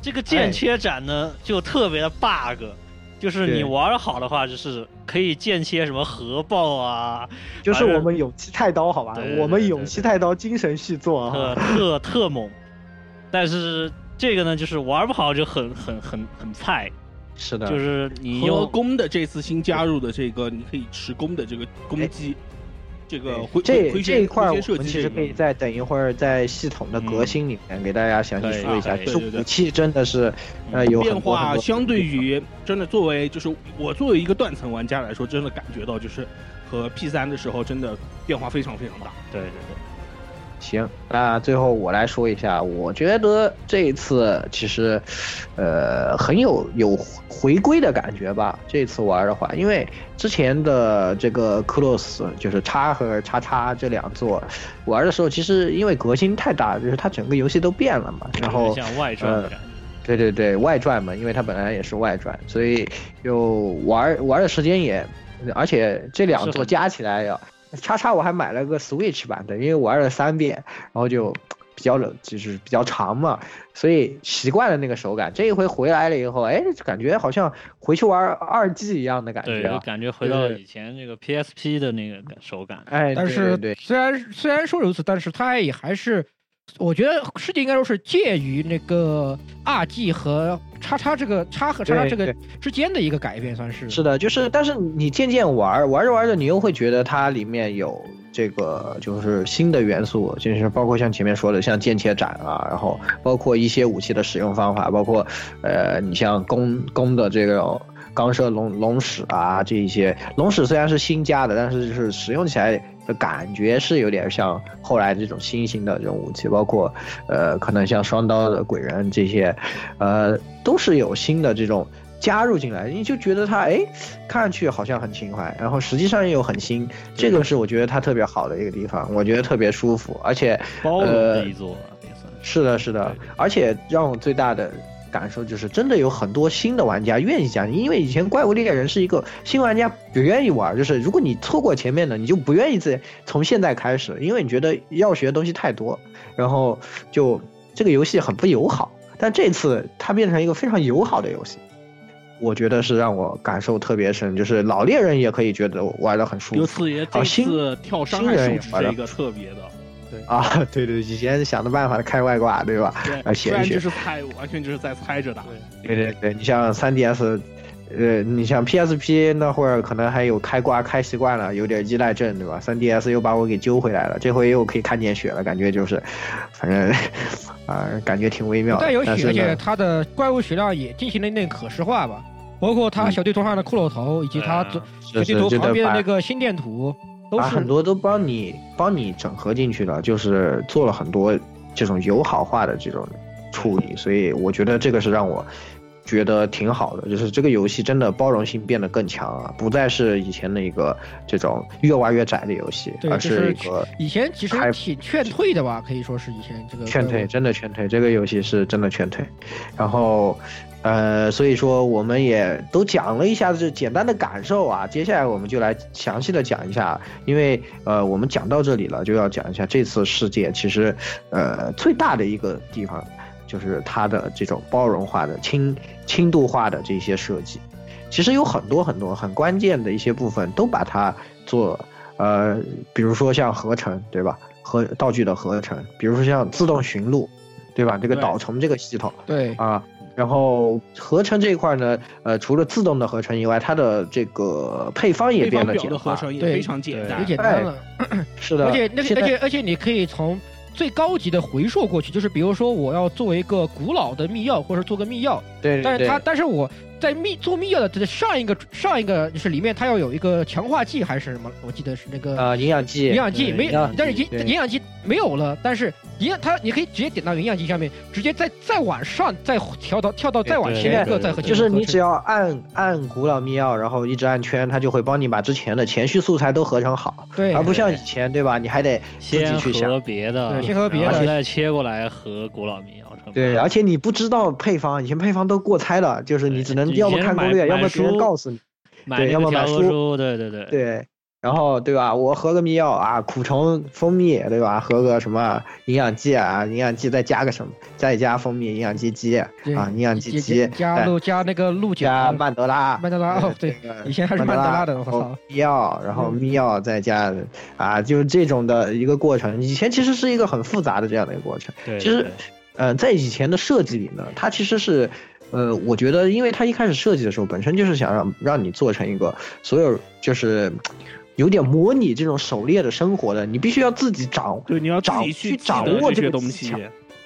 这个剑切斩呢就特别的 bug，就是你对。玩好的话，就是可以剑切什么核爆啊，就是我们勇气太刀，好吧？对对，对我们勇气太刀精神续作。[laughs] 特啊，特特猛，但是这个呢，就是玩不好就很很很很菜，是的，就是你和用弓的这次新加入的这个，你可以持弓的这个攻击，这个回这回这一块我们其实可以再等一会儿在系统的革新里面给大家详细说一下，对就是武器真的是呃有变化相对于真的作为就是我作为一个断层玩家来说，真的感觉到就是和 P 三的时候真的变化非常非常大。对对对。行，那最后我来说一下，我觉得这一次其实，呃，很有有回归的感觉吧。这次玩的话，因为之前的这个克洛斯就是叉和叉叉这两座玩的时候，其实因为革新太大，就是它整个游戏都变了嘛。然后像外传。对对对，外传嘛，因为它本来也是外传，所以就玩玩的时间也，而且这两座加起来呀，叉叉我还买了个 Switch 版的，因为玩了三遍，然后就比较冷，就是比较长嘛，所以习惯了那个手感。这一回回来了以后，哎，感觉好像回去玩二 G 一样的感，觉啊，就感觉回到以前那个 PSP 的那个手感。哎，但是对对虽然虽然说如此，但是它也还是，我觉得世界应该说是介于那个二 G 和叉叉这个叉和叉叉这个之间的一个改变，算是。是的，就是，但是你渐渐玩玩着玩着，你又会觉得它里面有这个就是新的元素，就是包括像前面说的，像剑切斩啊，然后包括一些武器的使用方法，包括呃，你像弓弓的这种钢射龙龙矢啊，这一些龙矢虽然是新加的，但是就是使用起来的感觉是有点像后来这种新型的这种武器，包括呃，可能像双刀的鬼人这些，呃，都是有新的这种。加入进来，你就觉得它哎，看上去好像很情怀，然后实际上又很新，这个是我觉得它特别好的一个地方，我觉得特别舒服，而且包容呃的一座也算是的，是的，而且让我最大的感受就是，真的有很多新的玩家愿意加入，因为以前怪物猎人是一个新玩家不愿意玩，就是如果你错过前面的，你就不愿意再从现在开始，因为你觉得要学的东西太多，然后就这个游戏很不友好。但这次它变成一个非常友好的游戏，我觉得是让我感受特别深，就是老猎人也可以觉得玩的很舒刘服。四爷这好新次跳伤新害数值人也玩一个特别的，对啊，对对，以前想的办法开外挂，对吧？对，啊，不然玄学就是猜，完全就是在猜着打。对对对，你像 3DS，呃，你像 PSP 那会儿可能还有开挂开习惯了，有点依赖症，对吧？3DS 又把我给揪回来了，这回又可以看见血了，感觉就是，反正啊、感觉挺微妙的。但有血，而且但是呢，它的怪物血量也进行了一定可视化吧，包括它嗯小地图上的骷髅头，以及它对啊小地图旁边的那个心电图，都把是很多都帮你帮你整合进去了，就是做了很多这种友好化的这种处理，所以我觉得这个是让我觉得挺好的，就是这个游戏真的包容性变得更强啊，不再是以前的一个这种越挖越窄的游戏，而是一个以前其实还挺劝退的吧，可以说是以前这个劝退，真的劝退，这个游戏是真的劝退。然后，呃，所以说我们也都讲了一下这简单的感受啊，接下来我们就来详细的讲一下，因为呃，我们讲到这里了，就要讲一下这次世界其实呃最大的一个地方就是它的这种包容化的轻轻度化的这些设计，其实有很多很多很关键的一些部分都把它做呃，比如说像合成，对吧？和道具的合成，比如说像自动寻路，对吧？这个导虫这个系统对啊，然后合成这一块呢，呃，除了自动的合成以外，它的这个配方也变得简化。的合成也对非常简也单。简单了，[coughs] 是的，而且那个而且而且你可以从最高级的回溯过去，就是比如说我要做一个古老的密钥，或者做个密钥，对，对但是它但是我在密做密钥的这上一个上一个就是里面它要有一个强化剂还是什么，我记得是那个呃营养剂，营养剂没但是营营养剂没有了，但是营养它你可以直接点到营养剂下面，直接再再往上再跳到跳到再往前一个再和就是你只要要按按古老密钥，然后一直按圈，它就会帮你把之前的前序素材都合成好，对而不像以前，对吧？你还得自己先去想合。别的，对先和别的然后再切过来和古老民谣成对，而且你不知道配方，以前配方都过猜了，就是你只能要么看攻略，要么别人告诉你。买对要么买书对对对，对，然后对吧？我喝个密药啊，苦虫蜂蜜对吧？喝个什么营养剂啊？营养剂再加个什么？再加蜂蜜营养剂鸡啊，营养剂鸡加鹿加那个鹿加角曼德拉，曼德拉哦对以前还是曼德拉的我然后操密药，然后嗯密钥再加啊，就是这种的一个过程。以前其实是一个很复杂的这样的一个过程。对，其实对呃，在以前的设计里呢，它其实是，呃，我觉得，因为它一开始设计的时候，本身就是想让让你做成一个所有就是有点模拟这种狩猎的生活的，你必须要自己掌对，你要掌去去掌握这这些东西。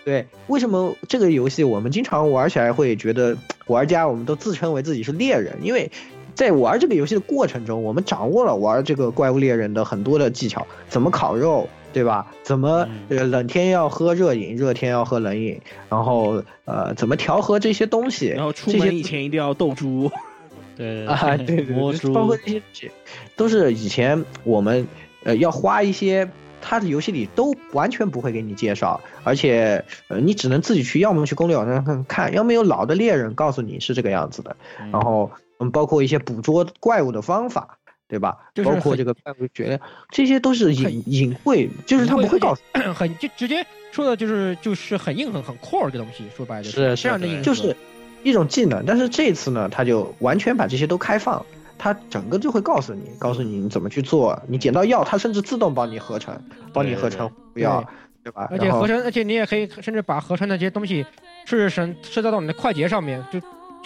对，为什么这个游戏我们经常玩起来会觉得玩家我们都自称为自己是猎人？因为在玩这个游戏的过程中，我们掌握了玩这个怪物猎人的很多的技巧，怎么烤肉，对吧？怎么嗯呃冷天要喝热饮，热天要喝冷饮，然后呃怎么调和这些东西，然后出门以前一定要斗猪。[laughs] 对啊，对对包括这些东西，都是以前我们呃要花一些，他的游戏里都完全不会给你介绍，而且呃你只能自己去，要么去攻略网站看看，要么有老的猎人告诉你是这个样子的，嗯然后嗯包括一些捕捉怪物的方法。对吧？就是包括这个怪物血量，这些都是隐隐晦，就是他不会告诉你。很就直接说的就是就是很硬很很 core 的东西，说白了是对这样的硬核就是一种技能，但是这次呢，他就完全把这些都开放，它整个就会告诉你，告诉你你怎么去做，你捡到药，它甚至自动帮你合成，帮你合成不要，对吧？而且合成，而且你也可以甚至把合成那些东西是升设置到你的快捷上面，就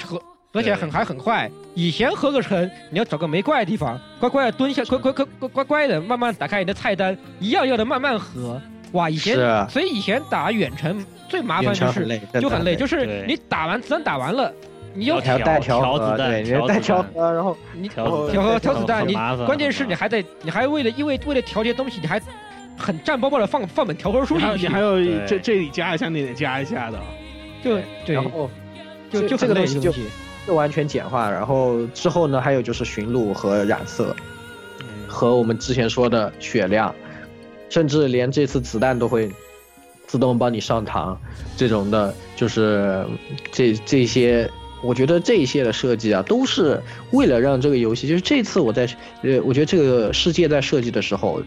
合合起来很还很快。以前合个成，你要找个没怪的地方，乖乖的蹲下，乖乖乖乖乖乖的慢慢打开你的菜单，一样一样的慢慢合。哇，以前所以以前打远程最麻烦就是很累，就很累，就是你打完子弹打完了，你又要调和，调子弹对，你要带调然后你调子调和调子弹，你关键是你还得你还为了因为为了调节东西，你还很战包包的放放本调和书你还有进去，你还要这这里加一下，那里加一下的。就对然，后就就很这个东西就完全简化，然后之后呢，还有就是驯鹿和染色，嗯和我们之前说的血量，甚至连这次子弹都会自动帮你上膛，这种的，就是这这些，我觉得这一些的设计啊，都是为了让这个游戏，就是这次我在呃，我觉得这个世界在设计的时候，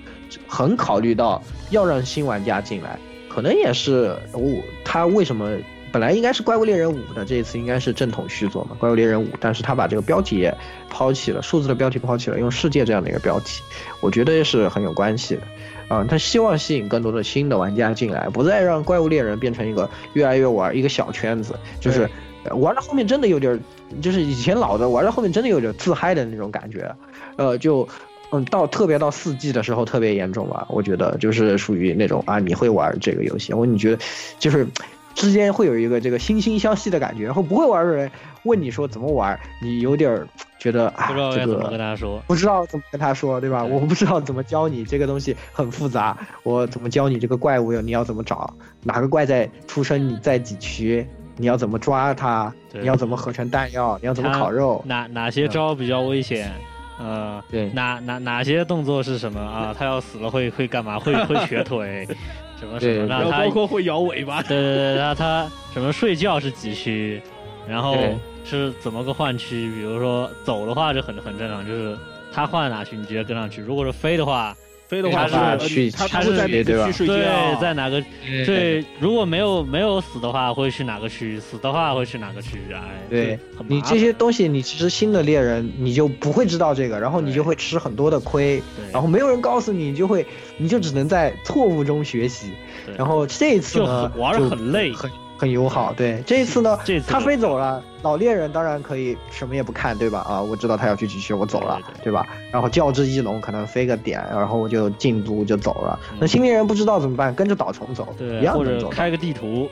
很考虑到要让新玩家进来，可能也是我他为什么。本来应该是《怪物猎人五》的，这一次应该是正统续作嘛，《怪物猎人五》，但是他把这个标题也抛弃了，数字的标题抛弃了，用世界这样的一个标题，我觉得是很有关系的。啊、他希望吸引更多的新的玩家进来，不再让怪物猎人变成一个越来越玩一个小圈子，就是呃玩到后面真的有点，就是以前老的玩到后面真的有点自嗨的那种感觉，呃，就嗯到特别到四季的时候特别严重吧，我觉得就是属于那种啊你会玩这个游戏，我你觉得就是之间会有一个这个惺惺相惜的感觉，然后不会玩的人问你说怎么玩，你有点儿觉得啊不知道该怎么跟他说。不知道怎么跟他说，对吧？对我不知道怎么教你这个东西很复杂，我怎么教你这个怪物你要怎么找，哪个怪在出生你在几区，你要怎么抓它，你要怎么合成弹药，你要怎么烤肉，哪哪些招比较危险？呃，对哪哪哪些动作是什么啊？他要死了会会干嘛？会会瘸腿，[laughs] 什么什么？然后那他包括会摇尾巴，对对对，那他什么睡觉是几区，然后是怎么个换区？比如说走的话就很很正常，就是他换哪区你直接跟上去。如果是飞的话，飞的话是去他它是他会在哪对吧个区睡觉？对，在哪个对，如果没有没有死的话会去哪个区？死的话会去哪个区？哎，对你这些东西，你其实新的猎人你就不会知道这个，然后你就会吃很多的亏，对，然后没有人告诉你，你就会你就只能在错误中学习。然后这一次呢，玩的很累。很很友好。对，这一次呢，他这次就飞走了，老猎人当然可以什么也不看，对吧？啊，我知道他要去继续，我走了，对对吧？然后教之翼龙可能飞个点，然后我就进都就走了。嗯那新猎人不知道怎么办，跟着导虫走，一对，样者开个地图，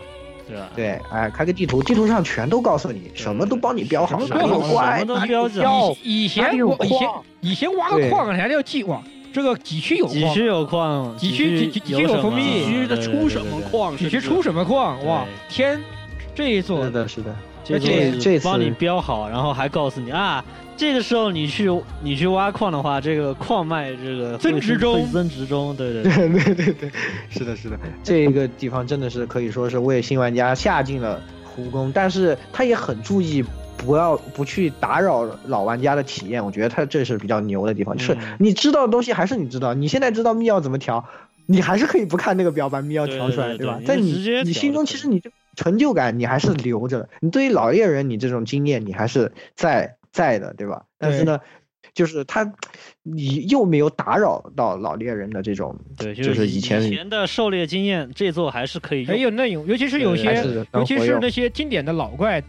对吧？对，哎，开个地图，地图上全都告诉你，什么都帮你标好，什么哪里有标好，什么都标以前我以前矿以前挖个对矿还要记哇，这个几区有矿，几区有矿，几区区几几区有蜂蜜几区的出什么？矿？几区出什么矿？哇，天，这一座是的，是的，这而且个这次帮你标好，然后还告诉你啊，这个时候你去你去挖矿的话，这个矿脉这个增值中增值中，对对 [laughs] 对，对对对对，是的，是的，这个地方真的是可以说是为新玩家下尽了苦功，但是他也很注意不要不去打扰老玩家的体验，我觉得他这是比较牛的地方，就是嗯你知道的东西还是你知道，你现在知道密钥怎么调，你还是可以不看那个表把密钥调出来，对对对对在你你就直接你心中其实你这成就感你还是留着的，你对于老猎人你这种经验你还是在在的，对吧？但是呢。就是他，你又没有打扰到老猎人的这种对，就是以前以前前的狩猎经验，这座还是可以还用。有那种，尤其是有些尤其是那些经典的老怪，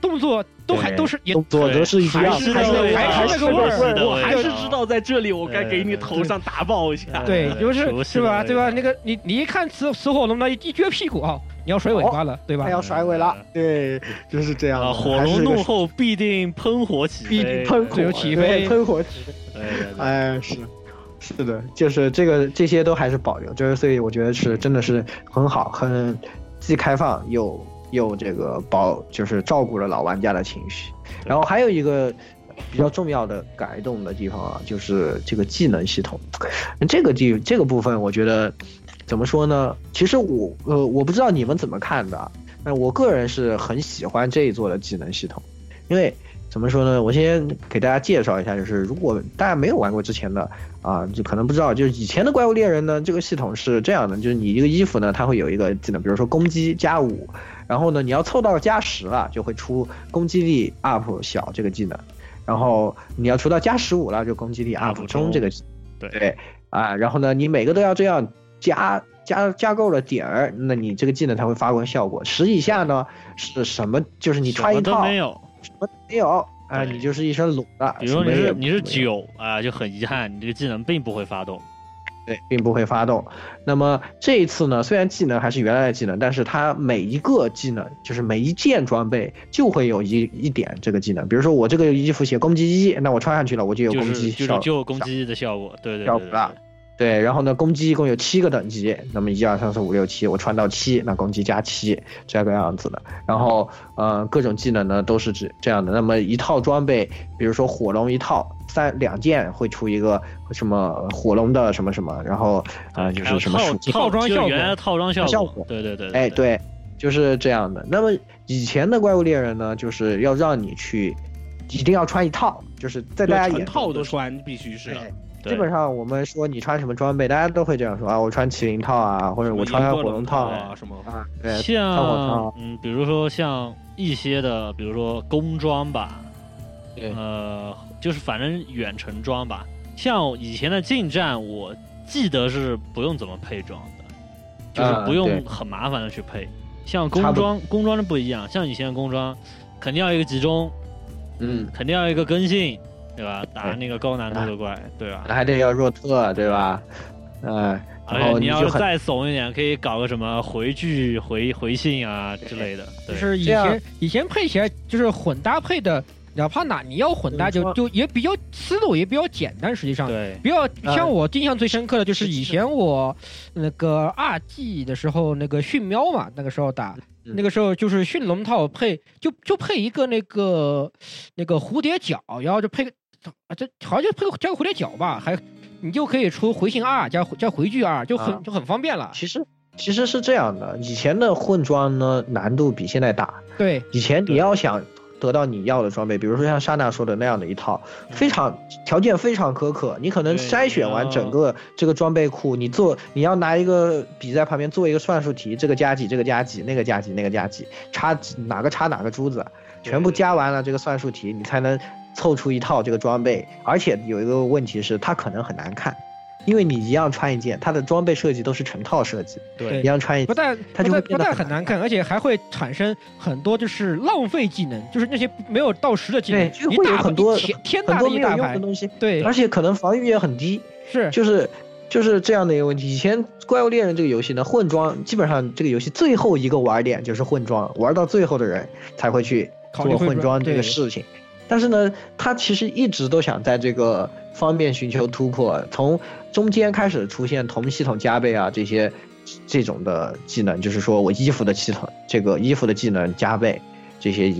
动作都还都是也动作都是一还样还，是那个味道还是那个味儿我还是知道在这里我该给你头上打爆一下。对，对就是是吧？对吧？那个你你一看死死火龙的一一撅屁股啊，你要甩尾巴了，对吧他？要甩尾了，对，就是这样啊，火龙怒后必定喷火起必，定喷火起飞喷火起哎，是是的，就是这个这些都还是保留，就是所以我觉得是真的是很好，很既开放又又这个保，就是照顾了老玩家的情绪。然后还有一个比较重要的改动的地方啊，就是这个技能系统。这个地这个部分，我觉得怎么说呢？其实我呃我不知道你们怎么看的啊，但我个人是很喜欢这一座的技能系统，因为怎么说呢？我先给大家介绍一下，就是如果大家没有玩过之前的啊，就可能不知道，就是以前的怪物猎人呢，这个系统是这样的，就是你一个衣服呢，它会有一个技能，比如说攻击加五，然后呢，你要凑到加十了，就会出攻击力 up 小这个技能，然后你要出到加十五了，就攻击力 up 中这个。对对啊，然后呢，你每个都要这样加加加够了点儿，那你这个技能才会发挥效果。十以下呢是什么？就是你穿一套没有。什么都没有啊，你就是一身裸的。比如说你是你是九啊，就很遗憾，你这个技能并不会发动。对，并不会发动。那么这一次呢，虽然技能还是原来的技能，但是它每一个技能，就是每一件装备就会有一一点这个技能。比如说我这个衣服写攻击一，那我穿上去了，我就有就是攻击就是效就有攻击的效果，对对对对效果了。对，然后呢，攻击一共有七个等级，那么一二三四五六七，我穿到七，那攻击加七，这个样子的。然后呃，各种技能呢都是这这样的。那么一套装备，比如说火龙一套，三两件会出一个什么火龙的什么什么，然后呃就是什么套属性套装效果就原来套装效效果对对对，哎，对，就是这样的。那么以前的怪物猎人呢，就是要让你去，一定要穿一套，就是在大家对成眼套都穿必须是。基本上我们说你穿什么装备，大家都会这样说啊，我穿麒麟套啊，或者我穿火龙套啊什么。啊，对，像套，嗯，比如说像一些的，比如说工装吧，对呃，就是反正远程装吧。像以前的近战，我记得是不用怎么配装的，就是啊不用很麻烦的去配。像工装，工装是不一样，像以前的工装，肯定要一个集中，嗯，肯定要一个更新，对吧？打那个高难度的怪，对吧？还得要弱特，对吧？哎，然后你要再怂一点，可以搞个什么回拒、回回信啊之类的。就是以前以前配起来就是混搭配的哪怕哪你要混搭，就就也比较思路也比较简单，实际上。对，比较像我印象最深刻的就是以前我那个二 G 的时候，那个驯喵嘛，那个时候打，那个时候就是驯龙套配就就配一个那个那个蝴蝶角，然后就配个啊这好像就配个加个蝴蝶角吧，还你就可以出回形二加加回拒二，就很就很方便了。其实其实是这样的，以前的混装呢难度比现在大。对，以前你要想。得到你要的装备，比如说像莎娜说的那样的一套，非常条件非常苛刻。你可能筛选完整个这个装备库，你做你要拿一个笔在旁边做一个算术题，这个加几，这个加几，那个加几，那个加几，插哪个插哪个珠子，全部加完了这个算术题，你才能凑出一套这个装备。而且有一个问题是，它可能很难看。因为你一样穿一件，它的装备设计都是成套设计，对，一样穿一件，不但它就会不但很难看，而且还会产生很多就是浪费技能，就是那些没有到十的技能，就会有很多天很多一大的东西，对，而且可能防御也很低，是，就是就是这样的一个问题。以前怪物猎人这个游戏呢，混装基本上这个游戏最后一个玩点就是混装，玩到最后的人才会去做混装这个事情。但是呢，他其实一直都想在这个方面寻求突破。从中间开始出现同系统加倍啊这些这种的技能，就是说我衣服的系统，这个衣服的技能加倍，这些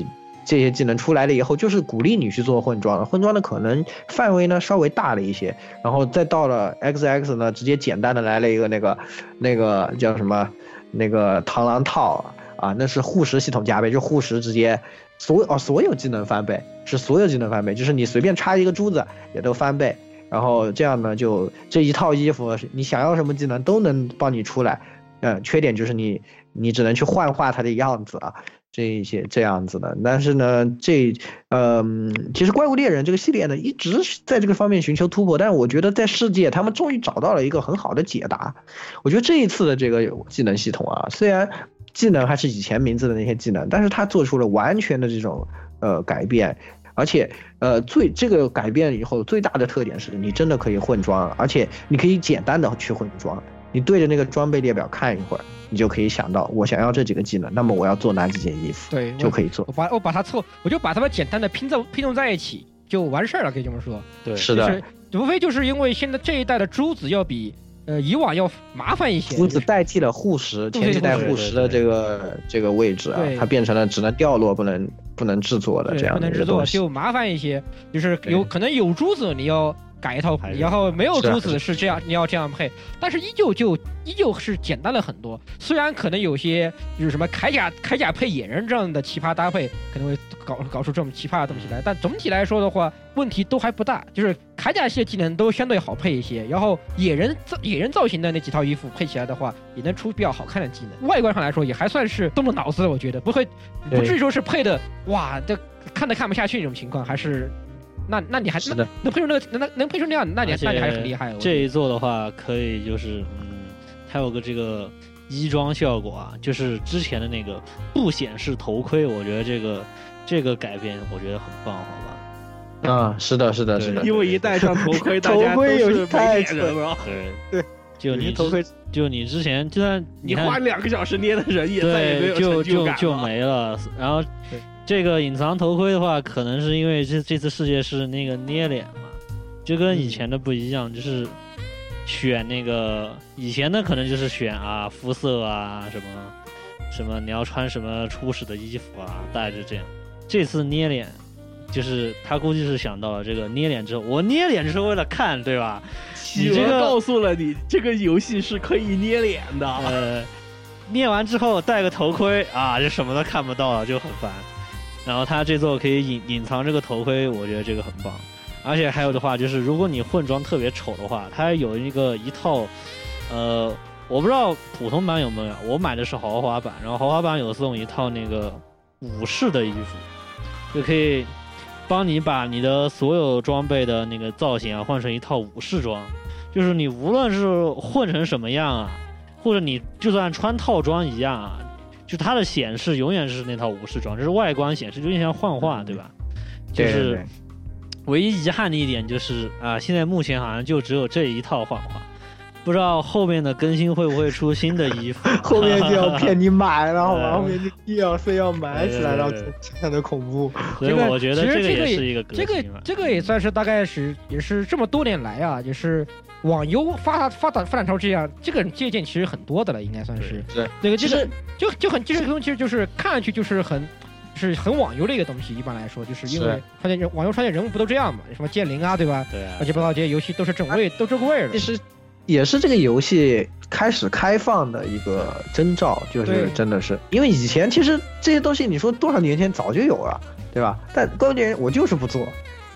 这些技能出来了以后，就是鼓励你去做混装。混装的可能范围呢稍微大了一些，然后再到了 X X 呢，直接简单的来了一个那个那个叫什么那个螳螂套啊，那是护石系统加倍，就护石直接。所哦，所有技能翻倍是所有技能翻倍，就是你随便插一个珠子也都翻倍，然后这样呢，就这一套衣服，你想要什么技能都能帮你出来。嗯，缺点就是你你只能去幻化它的样子啊，这一些这样子的。但是呢，这嗯，其实怪物猎人这个系列呢，一直在这个方面寻求突破，但是我觉得在世界他们终于找到了一个很好的解答。我觉得这一次的这个技能系统啊，虽然。技能还是以前名字的那些技能，但是他做出了完全的这种呃改变，而且呃最这个改变以后最大的特点是你真的可以混装，而且你可以简单的去混装，你对着那个装备列表看一会儿，你就可以想到我想要这几个技能，那么我要做哪几件衣服，对，就可以做。我把我把它凑，我就把它们简单的拼凑拼凑在一起就完事儿了，可以这么说。对，是的，无非就是因为现在这一代的珠子要比。呃，以往要麻烦一些，珠子代替了护石，前期代护石的这个这个位置啊，它变成了只能掉落不能不能制作的这样不能制作就麻烦一些，就是有可能有珠子你要。改一套，然后没有珠子是这样，你要这样配，但是依旧就依旧是简单了很多。虽然可能有些就是什么铠甲铠甲配野人这样的奇葩搭配，可能会搞搞出这么奇葩的东西来，但总体来说的话，问题都还不大。就是铠甲系的技能都相对好配一些，然后野人造野人造型的那几套衣服配起来的话，也能出比较好看的技能。外观上来说也还算是动了脑子，我觉得不会不至于说是配的哇，这看都看不下去那种情况，还是。那那你还是能配出那个能能配出那样，那你那你还是很厉害。这一座的话，可以就是嗯，它有个这个衣装效果啊，就是之前的那个不显示头盔，我觉得这个这个改变我觉得很棒，好吧？啊，是的，是的，是的，因为一戴上头盔，[laughs] 头盔有太蠢了。对对，就你头盔，就你之前就算你花两个小时捏的人也再也没有就就就没了，然后。这个隐藏头盔的话，可能是因为这这次世界是那个捏脸嘛，就跟以前的不一样，就是选那个以前的可能就是选啊肤色啊什么什么你要穿什么初始的衣服啊，大概就这样。这次捏脸，就是他估计是想到了这个捏脸之后，我捏脸就是为了看，对吧？你这个告诉了你，这个游戏是可以捏脸的。呃，捏完之后戴个头盔啊，就什么都看不到了，就很烦。然后他这座可以隐隐藏这个头盔，我觉得这个很棒。而且还有的话，就是如果你混装特别丑的话，它有一个一套，呃，我不知道普通版有没有，我买的是豪华版，然后豪华版有送一套那个武士的衣服，就可以帮你把你的所有装备的那个造型啊换成一套武士装，就是你无论是混成什么样啊，或者你就算穿套装一样啊。就它的显示永远是那套武士装，就是外观显示有点像幻化，对吧？就是唯一遗憾的一点就是啊，现在目前好像就只有这一套幻化，不不知道后面的更新会不会出新的衣服，[laughs] 后面就要骗你买，[laughs] 了后对后面就非要买起来，然后非常的恐怖。所以我觉得这个也是一个这个。这个也算是大概是也是这么多年来啊，也是网游发达发展发展成这样，这个借鉴其实很多的了，应该算是。对，那个这个其实就就很这个东西其实就是看上去就是很。是很网游的一个东西，一般来说，就是因为是发现网游创建人物不都这样嘛？什么剑灵啊，对吧？对啊乱，七八糟这些游戏都是正位，都这个味儿的其。实也是这个游戏开始开放的一个征兆，就是真的是，因为以前其实这些东西你说多少年前早就有了，对吧？但关键我就是不做，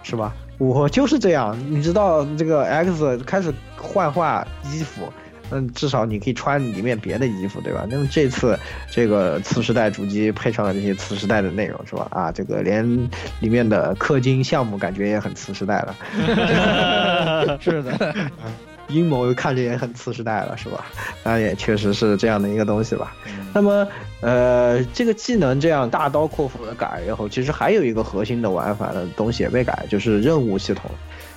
是吧？我就是这样，你知道这个 X 开始幻化衣服。嗯，至少你可以穿里面别的衣服，对吧？那么这次这个次时代主机配上了这些次时代的内容，是吧？啊，这个连里面的氪金项目感觉也很次时代了。[laughs] [laughs] 是的，阴谋看着也很次时代了，是吧？那也确实是这样的一个东西吧。嗯那么，呃，这个技能这样大刀阔斧的改了以后，其实还有一个核心的玩法的东西也被改，就是任务系统。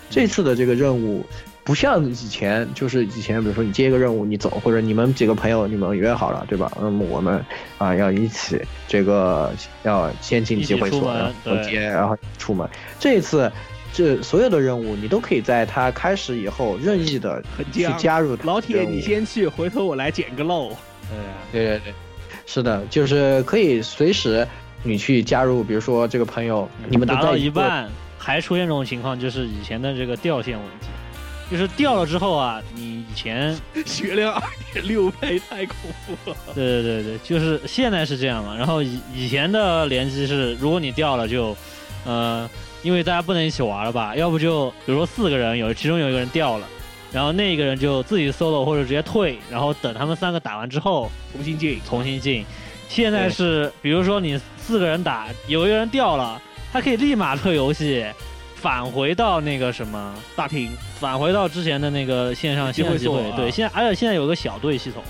这次的这个任务不像以前，就是以前比如说你接一个任务你走，或者你们几个朋友你们约好了，对吧？那么我们啊、要一起这个要先进集会所，然后接，然后出门。这一次。这所有的任务，你都可以在它开始以后任意的去加入它老铁，你先去，回头我来捡个漏。对啊，对对对，是的，就是可以随时你去加入，比如说这个朋友，你们都打到，一半还出现这种情况，就是以前的这个掉线问题，就是掉了之后啊，你以前 [laughs] 血量二点六倍，太恐怖了。对对对对，就是现在是这样嘛。然后以以前的联机是，如果你掉了就，呃，因为大家不能一起玩了吧，要不就比如说四个人有其中有一个人掉了，然后那一个人就自己 solo 或者直接退，然后等他们三个打完之后重新进，重新进。现在是比如说你四个人打，有一个人掉了，他可以立马退游戏，返回到那个什么。大厅返回到之前的那个线上集会线上集会，啊对，现在而且现在有个小队系统，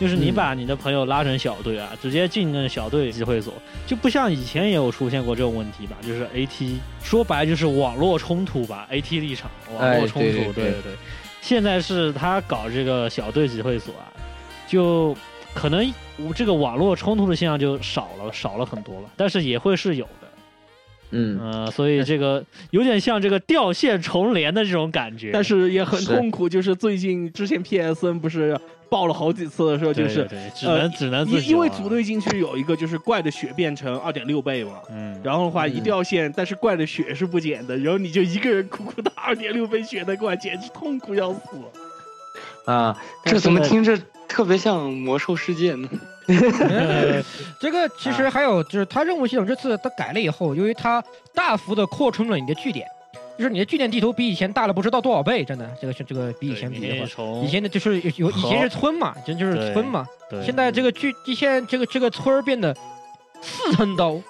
就是你嗯把你的朋友拉成小队啊，直接进那小队机会所，就不像以前也有出现过这种问题吧？就是 AT 说白就是网络冲突吧，AT 立场网哎络冲突，对对对对对。现在是他搞这个小队集会所啊，就可能这个网络冲突的现象就少了，少了很多了，但是也会是有的。嗯，呃，所以这个有点像这个掉线重连的这种感觉。但是也很痛苦。就是最近之前 PSN 不是爆了好几次的时候，就是对对只呃能只能自因因为组队进去有一个就是怪的血变成二点六倍嘛。嗯，然后的话嗯一掉线，但是怪的血是不减的，然后你就一个人苦苦打二点六倍血的怪，简直痛苦要死。啊，这怎么听着特别像魔兽世界呢？呃 [laughs] 这个其实还有就是它任务系统这次它改了以后，由于它大幅的扩充了你的据点，就是你的据点地图比以前大了不知道多少倍，真的，这个是这个比以前比的话，以前的就是有有以前是村嘛，真就是村嘛，现在这个据现在这个这个村儿变得四层刀，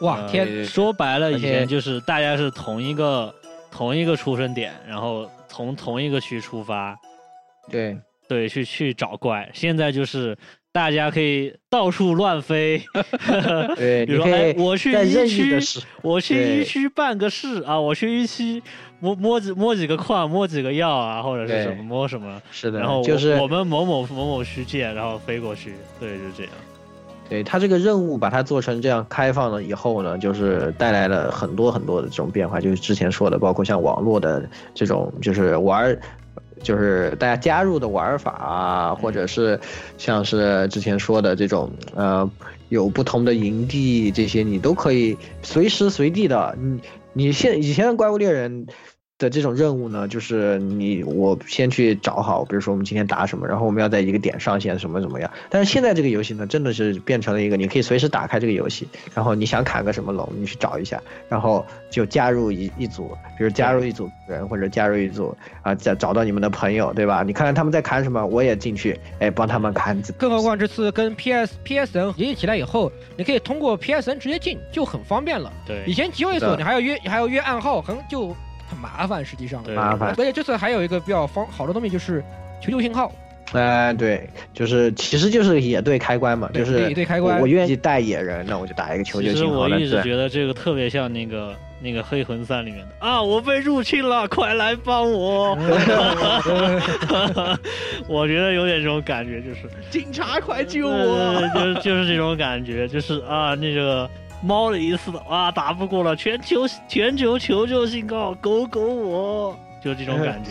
哇呃天，说白了，以前就是大家是同一个同一个出生点，然后从同一个区出发，对，对，去去找怪。现在就是大家可以到处乱飞，[laughs] 对，比如说，哎我去一区我去一区办个事啊，我去一区摸摸几摸几个矿，摸几个药啊，或者是什么摸什么。是的，然后就是我们某某某某区见，然后飞过去，对，就这样。对他这个任务把它做成这样开放了以后呢，就是带来了很多很多的这种变化，就是之前说的，包括像网络的这种，就是玩儿。就是大家加入的玩法啊，或者是像是之前说的这种呃，有不同的营地，这些你都可以随时随地的。你你现以前的怪物猎人的这种任务呢，就是你我先去找好，比如说我们今天打什么，然后我们要在一个点上线什么怎么样。但是现在这个游戏呢，真的是变成了一个你可以随时打开这个游戏，然后你想砍个什么龙，你去找一下，然后就加入一一组，比如加入一组人或者加入一组啊，找找到你们的朋友，对吧？你看看他们在砍什么，我也进去，哎，帮他们砍。更何况这次跟 PS PSN 联系起来以后，你可以通过 PSN 直接进，就很方便了。对以，前集会所你还要约，你还要约暗号，很就很麻烦，实际上。对麻烦而且这次还有一个比较方好的东西，就是求救信号，哎、对，就是其实就是野队开关嘛，就是野队开关我我愿意带野人，那我就打一个求救其实信号。其实我一直觉得这个特别像那个那个《黑魂三》里面的啊，我被入侵了，快来帮我！[laughs] 我觉得有点这种感觉，就是警察快救我！就是就是这种感觉，就是啊，那个猫的意思啊，打不过了，全球全球求救信号，狗狗我，就这种感觉。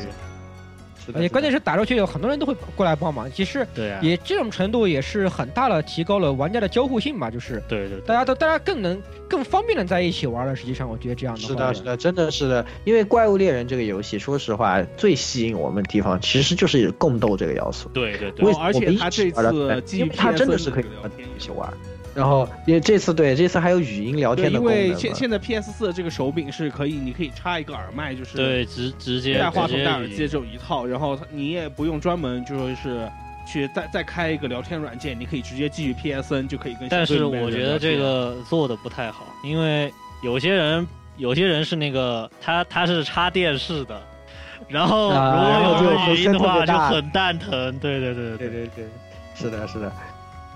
而且关键是打出去有很多人都会过来帮忙，其实对啊，也这种程度也是很大的提高了玩家的交互性吧，就是对对大家都大家更能更方便的在一起玩了。实际上，我觉得这样的话是的，是的，真的是的。因为《怪物猎人》这个游戏，说实话，最吸引我们的地方其实就是共斗这个要素。对对对而且他这次基于因为它真的是可以和聊天一起玩。然后，因为这次对这次还有语音聊天的功能因为现现在 PS 四这个手柄是可以，你可以插一个耳麦，就是对，直直接带话筒带耳机语音。只有一套，然后你也不用专门就说是去再再开一个聊天软件，你可以直接基于 PSN 就可以跟但是我觉得这个做的不太好，因为有些人有些人是那个他他是插电视的，然后如果有语音的和声特话就很蛋疼。对对对对。对对对，是的，是的。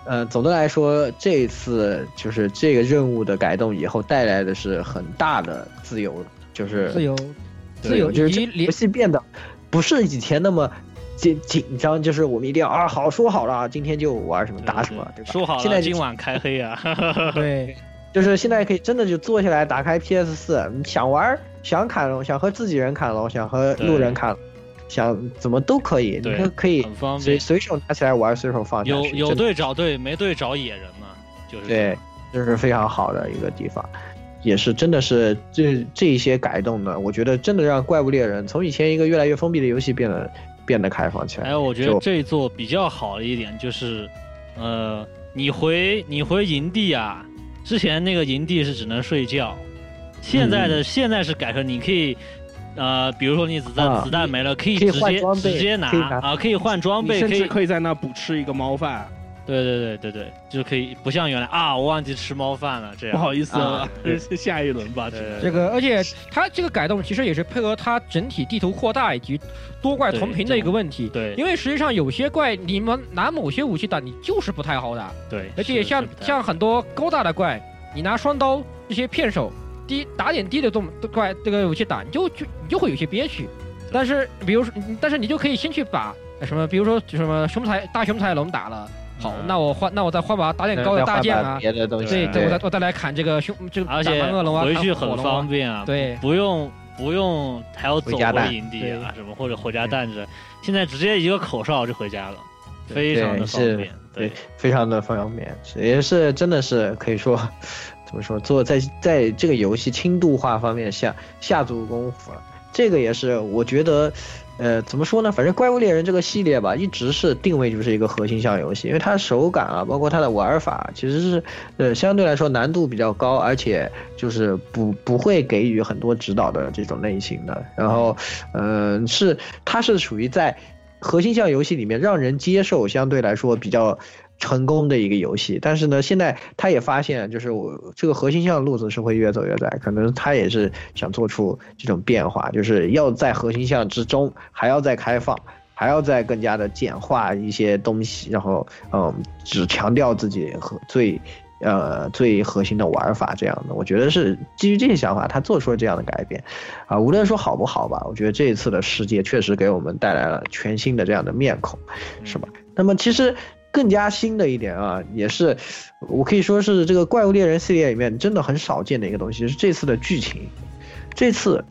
呃，总的来说，这一次就是这个任务的改动以后带来的是很大的自由，就是自由、自由就是这个游戏变得不是以前那么紧紧张，就是我们一定要啊，好说好了，今天就玩什么打什么，对吧？说好现在今晚开黑啊。[laughs] [laughs] 对就是现在可以真的就坐下来，打开 PS 四，你想玩想砍龙，想和自己人砍龙，想和路人砍龙，想怎么都可以，你对可可以随随手拿起来玩，随手放下有有队找队，没队找野人嘛，就是对样，这是非常好的一个地方，也是真的是这这一些改动呢，我觉得真的让怪物猎人从以前一个越来越封闭的游戏变得变得开放起来。还有我觉得这一座比较好的一点就是，呃，你回你回营地啊，之前那个营地是只能睡觉，现在嗯的、现在是改成你可以。呃，比如说你子弹、啊子弹没了，可以直接换直接拿拿啊，可以换装备，甚可以至可以在那补吃一个猫饭。对对对对对，就可以不像原来啊，我忘记吃猫饭了这样。不好意思啊啊，[laughs] 下一轮吧。这个，而且它这个改动其实也是配合它整体地图扩大以及多怪同频的一个问题。对因为实际上有些怪你们拿某些武器打，你就是不太好打，对，而且像像很多高大的怪，你拿双刀这些骗手低打点低的动的怪这个武器打，你就就你就会有些憋屈。但是比如说，但是你就可以先去把呃什么，比如说什么熊才大熊才龙打了，好，嗯那我换那我再换把打点高的大剑啊，别的东西，对，对我再我再来砍这个凶这个打而且蛮恶龙啊，回去很方便啊，对不用不用还要走回营地啊什么或者回家蛋子，现在直接一个口哨就回家了，非常的方便。对，非常的方便，也是真的是可以说，怎么说，做在在这个游戏轻度化方面下下足功夫了。这个也是我觉得，呃，怎么说呢？反正《怪物猎人》这个系列吧，一直是定位就是一个核心向游戏，因为它的手感啊，包括它的玩法，其实是呃相对来说难度比较高，而且就是不不会给予很多指导的这种类型的。然后，嗯、是它是属于在核心向游戏里面让人接受相对来说比较成功的一个游戏，但是呢，现在他也发现，就是我这个核心向路子是会越走越窄，可能他也是想做出这种变化，就是要在核心项之中还要再开放，还要再更加的简化一些东西，然后嗯，只强调自己和最。呃，最核心的玩法这样的，我觉得是基于这些想法，他做出了这样的改变，啊，无论说好不好吧，我觉得这一次的世界确实给我们带来了全新的这样的面孔，是吧？那么其实更加新的一点啊，也是我可以说是这个怪物猎人系列里面真的很少见的一个东西，是这次的剧情，这次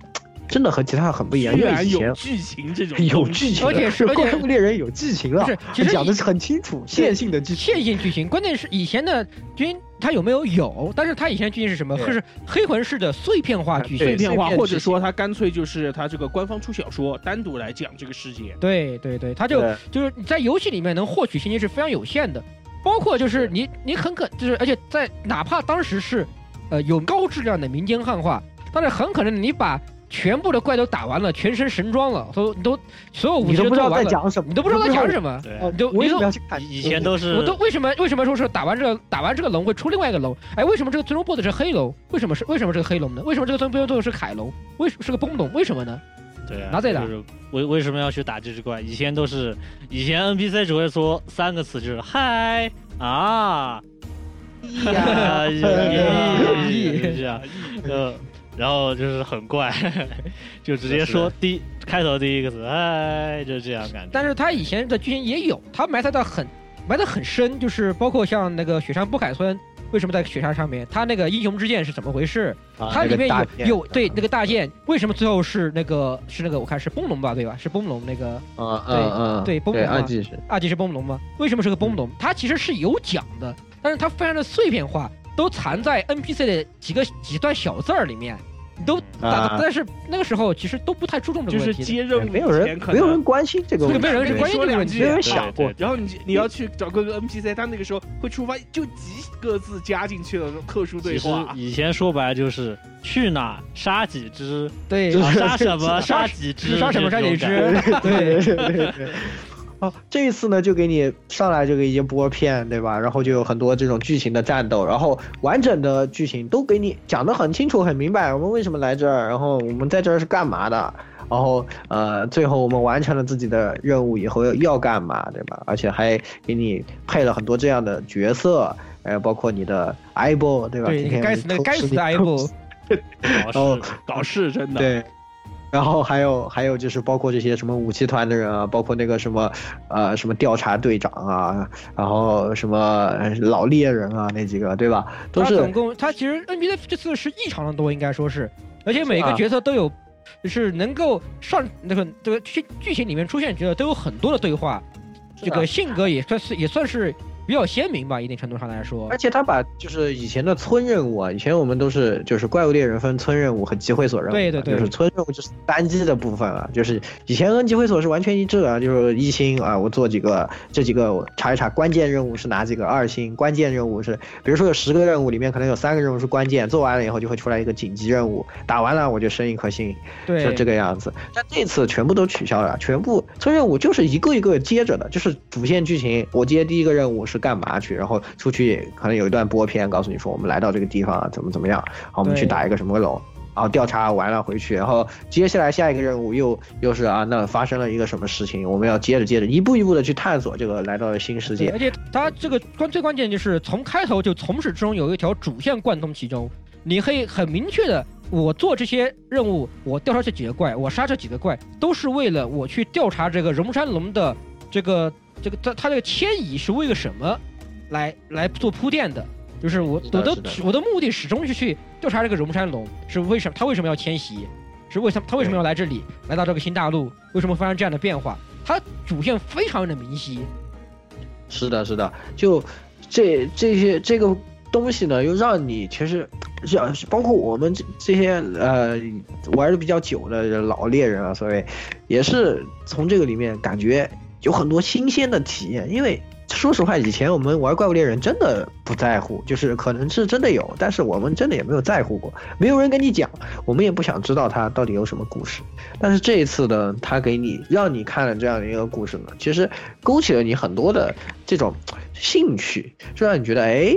真的和其他很不一样，因为以前有剧情这种有剧情，而且是 [laughs] 而且怪物猎人有剧情了，是其实讲的是很清楚，线性的剧情。线性剧情，关键是以前的军他有没有有，但是他以前的剧情是什么？就是黑魂式的碎片化剧情。碎片化，或者说他干脆就是他这个官方出小说，单独来讲这个世界。对对对，他就就是你在游戏里面能获取信息是非常有限的，包括就是你你很可就是而且在哪怕当时是呃有高质量的民间汉化，但是很可能你把全部的怪都打完了，全身神装了，都都所有武器你都不知道完了，在讲什么，你都不知道在讲什么。对，哦你都为什你都么要去看？以前都是我都为什么为什么说是打完这个打完这个龙会出另外一个龙？哎，为什么这个最终 BOSS 是黑龙？为什么是为什么是个黑龙呢？为什么这个最终 BOSS 是凯龙？为是个崩龙？为什么呢？对啊，拿在打就是为为什么要去打这只怪？以前都是以前 NPC 只会说三个词，就是嗨啊。呀，咦这样，呃，然后就是很怪，[laughs] 就直接说第开头第一个字，哎，就这样感觉。但是他以前的剧情也有，他埋汰的很埋的很深，就是包括像那个雪山不凯村。为什么在雪山上面？他那个英雄之剑是怎么回事？啊它里面那个有有对那个大剑，为什么最后是那个是那个我看是崩龙吧，对吧？是崩龙那个啊对嗯嗯，对崩龙二季是二级是崩龙吗？为什么是个崩龙？它其实是有讲的，但是它非常的碎片化，都藏在 NPC 的几个几段小字儿里面，你都但、啊。但是那个时候其实都不太注重这就是个问题的。接任务没有人没有人关心这个问题，这个没有人是关心这个问题。没有人想过。然后你你要去找各个 NPC，他那个时候会触发就几个字加进去的特殊对话。以前说白了就是去哪杀几只，对。杀 [laughs] 什么杀杀几只，杀什么杀几只对 [laughs] 对对对。哦，这一次呢，就给你上来就给一播片，对吧？然后就有很多这种剧情的战斗，然后完整的剧情都给你讲得很清楚、很明白。我们为什么来这儿？然后我们在这儿是干嘛的？然后呃，最后我们完成了自己的任务以后要要干嘛，对吧？而且还给你配了很多这样的角色，呃，包括你的 i b o 对吧？对，今天该死那个偷吃你该死的 i 部，[laughs] 搞哦事搞事真的，对，然后还有还有就是包括这些什么武器团的人啊，包括那个什么呃什么调查队长啊，然后什么老猎人啊那几个对吧？都是他总共他其实 NBA 这次是异常的多，应该说是，而且每个啊角色都有，就是能够上那个这个剧剧情里面出现角色都有很多的对话，这啊个性格也算是也算是比较鲜明吧，一定程度上来说而。且他把就是以前的村任务啊，以前我们都是就是怪物猎人分村任务和集会所任务，对对对就是村任务就是单机的部分啊，就是以前跟集会所是完全一致啊，就是一星啊，我做几个这几个我查一查关键任务是哪几个，二星关键任务是，比如说有十个任务里面可能有三个任务是关键，做完了以后就会出来一个紧急任务，打完了我就升一颗星，对，就这个样子。但这次全部都取消了，全部村任务就是一个一个接着的，就是主线剧情。我接第一个任务是干嘛去，然后出去可能有一段播片，告诉你说我们来到这个地方啊，怎么怎么样，好，我们去打一个什么龙。然后调查完了回去，然后接下来下一个任务又又是啊，那发生了一个什么事情，我们要接着接着一步一步的去探索这个来到了新世界而。且它这个关最关键就是从开头就从始至终有一条主线贯通其中，你可以很明确的，我做这些任务，我调查这几个怪，我杀这几个怪，都是为了我去调查这个荣山龙的这个这个它它这个迁移是为了什么来来做铺垫的。就是我我的我的目的始终是去调查这个荣山龙是为什么，他为什么要迁徙，是为什么他为什么要来这里，来到这个新大陆，为什么发生这样的变化？它主线非常的明晰，是的，是的，就这这些这个东西呢，又让你其实让包括我们这这些呃玩的比较久的老猎人啊，所谓也是从这个里面感觉有很多新鲜的体验，因为。[laughs] 说实话，以前我们玩怪物猎人真的不在乎，就是可能是真的有，但是我们真的也没有在乎过，没有人跟你讲，我们也不想知道它到底有什么故事。但是这一次呢，他给你让你看了这样的一个故事呢，其实勾起了你很多的这种兴趣，就让你觉得，哎，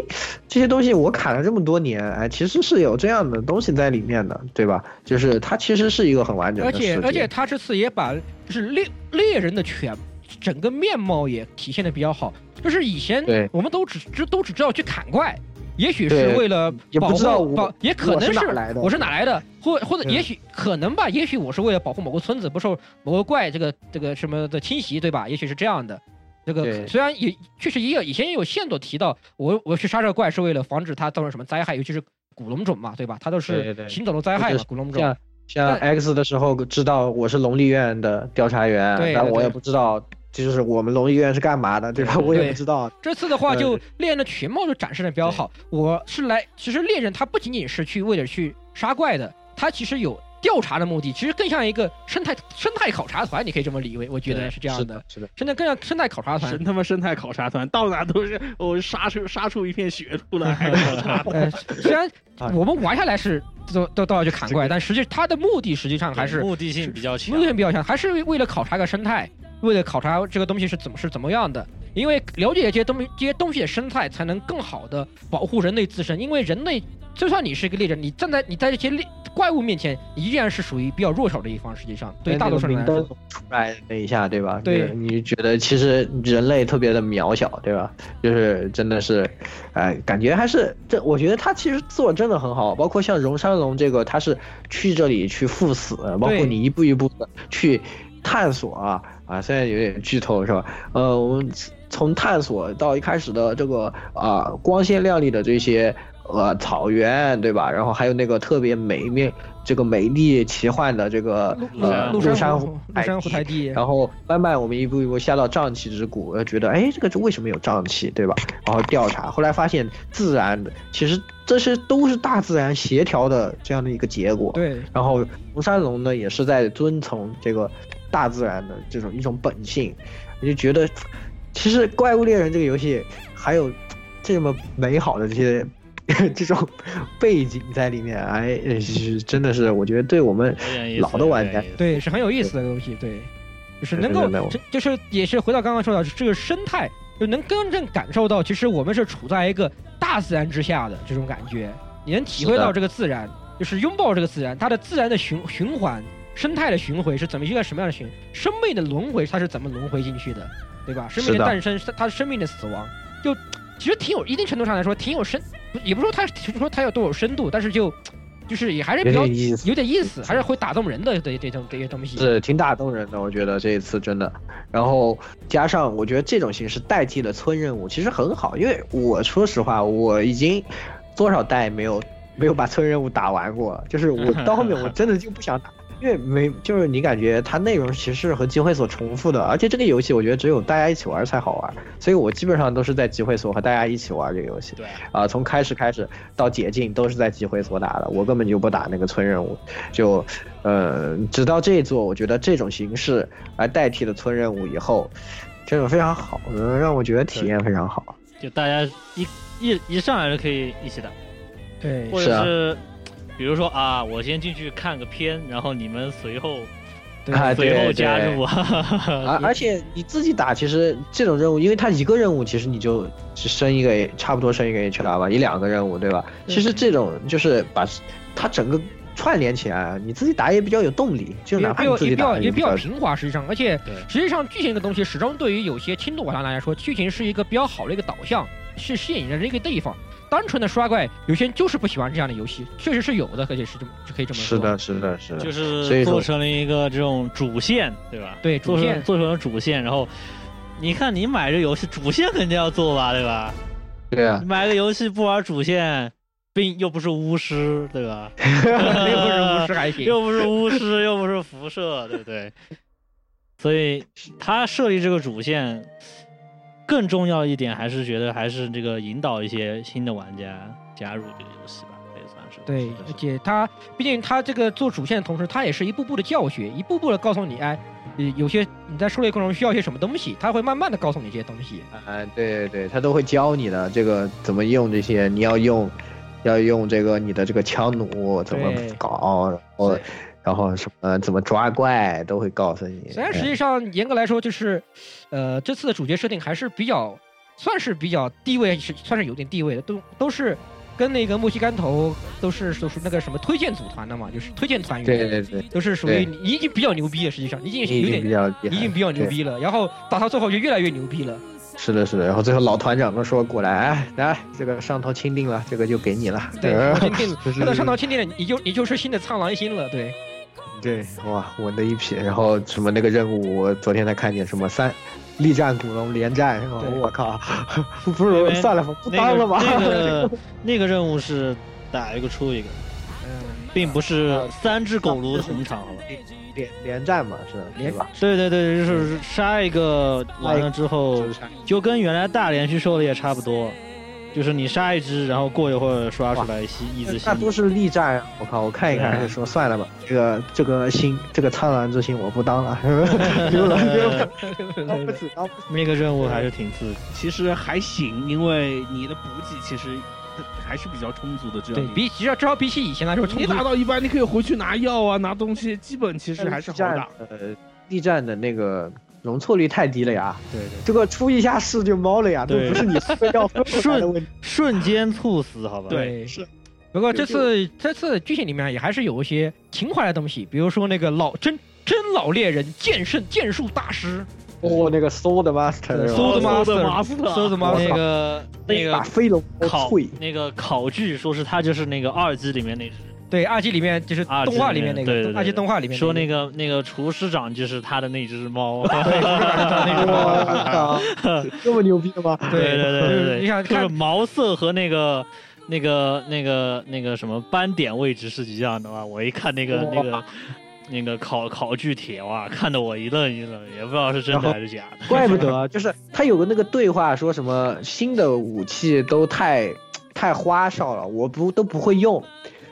这些东西我砍了这么多年，哎，其实是有这样的东西在里面的，对吧？就是它其实是一个很完整的而。且而且他这次也把就是猎猎人的全整个面貌也体现的比较好，就是以前对我们都只知都只知道去砍怪。也许是为了也不保知道我护保，也可能我是哪来的我是哪来的，或或者也许可能吧，也许我是为了保护某个村子不受某个怪这个这个什么的侵袭，对吧？也许是这样的。这个虽然也确实也有以前也有线索提到，我我去杀这个怪是为了防止它造成什么灾害，尤其是古龙种嘛，对吧？它都是行走的灾害古龙种。像像 X 的时候知道我是龙立院的调查员，但我也不知道就是我们龙医院是干嘛的，对吧？我也不知道。这次的话，就猎人的全貌就展示的比较好。我是来，其实猎人他不仅仅是去为了去杀怪的，他其实有调查的目的，其实更像一个生态生态考察团，你可以这么理解，我觉得是这样是的。是的，现在更像生态考察团神。他妈生态考察团，到哪都是我杀出杀出一片血出来，还考察团。呃，虽然啊我们玩下来是都都都要去砍怪，但实际他的目的实际上还是目的性比较强目。的性比较强，还是为了考察个生态，为了考察这个东西是怎么是怎么样的。因为了解这些东西，这些东西的生态，才能更好的保护人类自身。因为人类就算你是一个猎人，你站在你在这些猎怪物面前，你依然是属于比较弱小的一方。实际上，对大多数人来说，出来那一下，对吧？对，你觉得其实人类特别的渺小，对吧？就是真的是，哎，感觉还是这，我觉得他其实做真的很好，包括像荣山龙这个，他是去这里去赴死，包括你一步一步的去探索啊啊，现在有点剧透是吧？呃，我们从探索到一开始的这个啊光鲜亮丽的这些。呃，草原对吧？然后还有那个特别美面，这个美丽奇幻的这个呃陆山湖陆山湖台地。然后慢慢我们一步一步下到瘴气之谷，觉得哎，这个这为什么有瘴气，对吧？然后调查，后来发现自然的，其实这些都是大自然协调的这样的一个结果。对。然后红山龙呢，也是在遵从这个大自然的这种一种本性，我就觉得，其实怪物猎人这个游戏还有这么美好的这些。[laughs] 这种背景在里面，哎，是真的是，我觉得对我们老的玩家，对是很有意思的东西，对，就是能够，就是也是回到刚刚说到这个生态，就能真正感受到，其实我们是处在一个大自然之下的这种感觉，你能体会到这个自然，就是拥抱这个自然，它的自然的循循环，生态的循环是怎么一个什么样的循，生命的轮回它是怎么轮回进去的，对吧？生命的诞生，它生命的死亡，就。其实挺有一定程度上来说挺有深，也不说它，不说它有多有深度，但是就，[tsk] 就是也还是比较有点意思，还是会打动人的这这种这些东西。是挺打动人的，我觉得这一次真的。然后加上我觉得这种形式代替了村任务，其实很好，因为我说实话，我已经多少代没有没有把村任务打完过，就是我到后面 [laughs] 我真的就不想打。因为没就是你感觉它内容其实是和集会所重复的，而且这个游戏我觉得只有大家一起玩才好玩，所以我基本上都是在集会所和大家一起玩这个游戏。对，啊，从开始开始到解禁都是在集会所打的，我根本就不打那个村任务，就，呃，直到这一座，我觉得这种形式来代替了村任务以后，这种非常好，让我觉得体验非常好。就大家一一一上来就可以一起打，对，或者是。比如说啊，我先进去看个片，然后你们随后，[laughs] 随后加入啊。[laughs] 而而且你自己打，其实这种任务，因为它一个任务，其实你就只升一个，差不多升一个 HR 吧，一两个任务，对吧？其实这种就是把它整个串联起来，你自己打也比较有动力，就哪怕自己打也比较平滑。实际上，而且实际上剧情这个东西，始终对于有些轻度玩家来说，剧情是一个比较好的一个导向，是吸引人的一个地方。单纯的刷怪，有些人就是不喜欢这样的游戏，确实是有的，而且是这么就可以这么说。是的，是的，是的，就是做成了一个这种主线，对吧？对，主线做成了主线，然后你看你买这游戏，主线肯定要做吧，对吧？对啊，买个游戏不玩主线，并又不是巫师，对吧？[laughs] 又不是巫师还行，又不是巫师，又不是辐射，对不对？所以他设立这个主线。更重要一点还是觉得还是这个引导一些新的玩家加入这个游戏吧，也算是。对，而且他毕竟他这个做主线的同时，他也是一步步的教学，一步步的告诉你，哎，有些你在狩猎过程中需要一些什么东西，他会慢慢的告诉你这些东西。哎，对对对，他都会教你的，这个怎么用这些，你要用，要用这个你的这个枪弩怎么搞，然后。然后什么怎么抓怪都会告诉你。虽然实际上严格来说，就是，呃，这次的主角设定还是比较，算是比较地位是算是有点地位的，都都是跟那个墨西干头都是都是那个什么推荐组团的嘛，就是推荐团员。对对对。都是属于你已经比较牛逼了，实际上已经有点已经比较牛逼了，然后打到最后就越来越牛逼了。是的，是的，然后最后老团长都说过来，来这个上头钦定了，这个就给你了。对，[laughs] 钦定，[laughs] 那个上头钦定了，你就你就是新的苍狼星了，对。对，哇，稳的一匹。然后什么那个任务，我昨天才看见，什么三，力战古龙连战，我靠，不是算了，不当了吧。那个 [laughs] 那个任务是打一个出一个，嗯，并不是三只狗炉同场，连连战嘛，是连吧？对对对，就是杀一个完了之后，就跟原来大连续狩猎差不多。就是你杀一只，然后过一会儿刷出来吸一只星。那都是力战，我靠！我看一看，还是说算了吧。这个这个星，这个苍蓝之星我不当了，丢 [laughs] 了丢了。不起，那个任务还是挺刺激。其实还行，因为你的补给其实还是比较充足的。这样对比，至少至少比起以前来说，你打到一半，你可以回去拿药啊，拿东西，基本其实还是好打。呃，力战的那个。容错率太低了呀！对对，这个出一下事就猫了呀，都不是你要瞬瞬间猝死，好吧？对，是。不过这次这次剧情里面也还是有一些情怀的东西，比如说那个老真真老猎人剑圣剑术大师，哦，那个 Sword Master，Sword Master，Sword Master，那个那个把飞龙考脆，那个考据说是他就是那个二季里面那只，对二季里面就是动画里面那个二季动画里面说那个个那个厨师长就是他的那只猫。[laughs] 对那只猫哇，这么牛逼的吗？对对对对就是对，就是你想看毛色和那个那个那个那个什么斑点位置是一样的吗？我一看那个那个那个考考据帖哇，看得我一愣一愣，也不知道是真的还是假的。[laughs] 怪不得，就是他有个那个对话，说什么新的武器都太太花哨了，我不都不会用，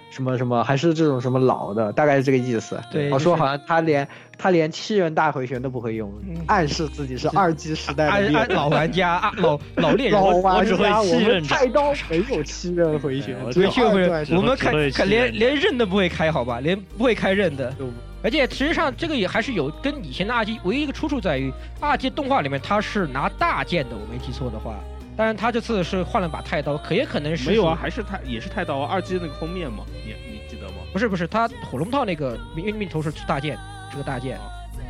什么什么还是这种什么老的，大概是这个意思。对就是我说好像他连他连七人大回旋都不会用，嗯暗示自己是二 G 时代老玩家啊老 [laughs] 老猎人老玩只会家，我们七菜刀没有七刃回旋，我只有没去过二段我们看看连连刃都不会开，好吧，连不会开刃的。而且实际上这个也还是有跟以前的二 G 唯一一个出处在于二 G 动画里面它是拿大剑的，我没记错的话。当然他这次是换了把太刀，可也可能是没有啊，还是太也是太刀啊，二季那个封面嘛，你你记得吗？不是不是，他火龙套那个命命头是大剑，是个大剑，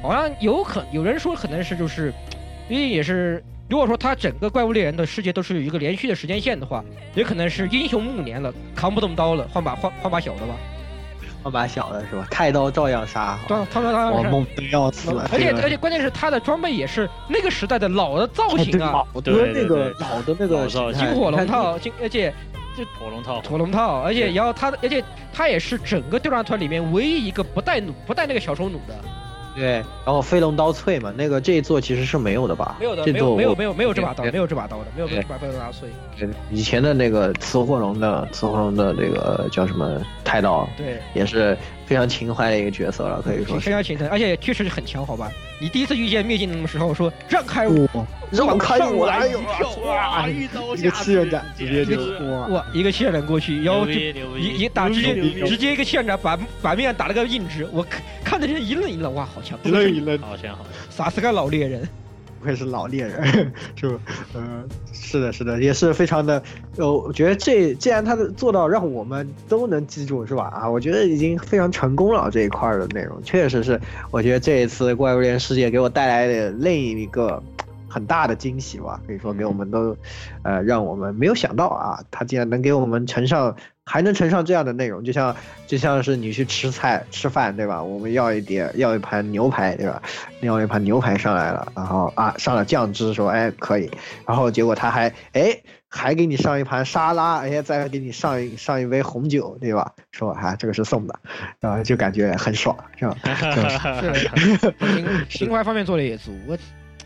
好像有可有人说可能是就是，因为也是如果说他整个怪物猎人的世界都是有一个连续的时间线的话，也可能是英雄暮年了，扛不动刀了，换把换换把小的吧。换把小的是吧？太刀照样杀，对，他说他我是。猛的要死了。而且而且关键是他的装备也是那个时代的老的造型啊，老的对对那个老的那个老造型金火龙套，金而且火龙套，火龙套，而且然后他的而且他也是整个对战团里面唯一一个不带弩不带那个小手弩的，对，然后飞龙刀脆嘛，那个这一座其实是没有的吧？没有的，这座没有没有没有没有这把刀，没有这把刀的，没有对这把刀拿碎。对以前的那个雌火龙的雌火龙的这个叫什么太刀，对，也是非常情怀的一个角色了，可以说是。非常情怀，而且确实很强，好吧？你第一次遇见灭尽的时候说让开我，让开我！哎呦，哇，一刀一个下七人斩，去直接就哇，哇，一个气人过去，然后就一！一打直接直接一个气人斩把把面打了个硬直，我看看的人一愣一愣，哇，好强！一愣一愣，好强好强啥是个老猎人？不愧是老猎人，[laughs] 是吧？嗯，是的，是的，也是非常的。呃，我觉得这既然他的做到让我们都能记住，是吧？啊，我觉得已经非常成功了这一块的内容，确实是，我觉得这一次怪物猎人世界给我带来的另一个很大的惊喜吧，可以说给我们都，呃，让我们没有想到啊，他竟然能给我们呈上，还能呈上这样的内容，就像就像是你去吃菜吃饭对吧？我们要一碟要一盘牛排对吧？要一盘牛排上来了，然后啊上了酱汁说哎可以，然后结果他还哎还给你上一盘沙拉，哎再给你上一上一杯红酒对吧？说啊这个是送的，然后就感觉很爽是吧？[laughs] 是情情怀方面做的也足，我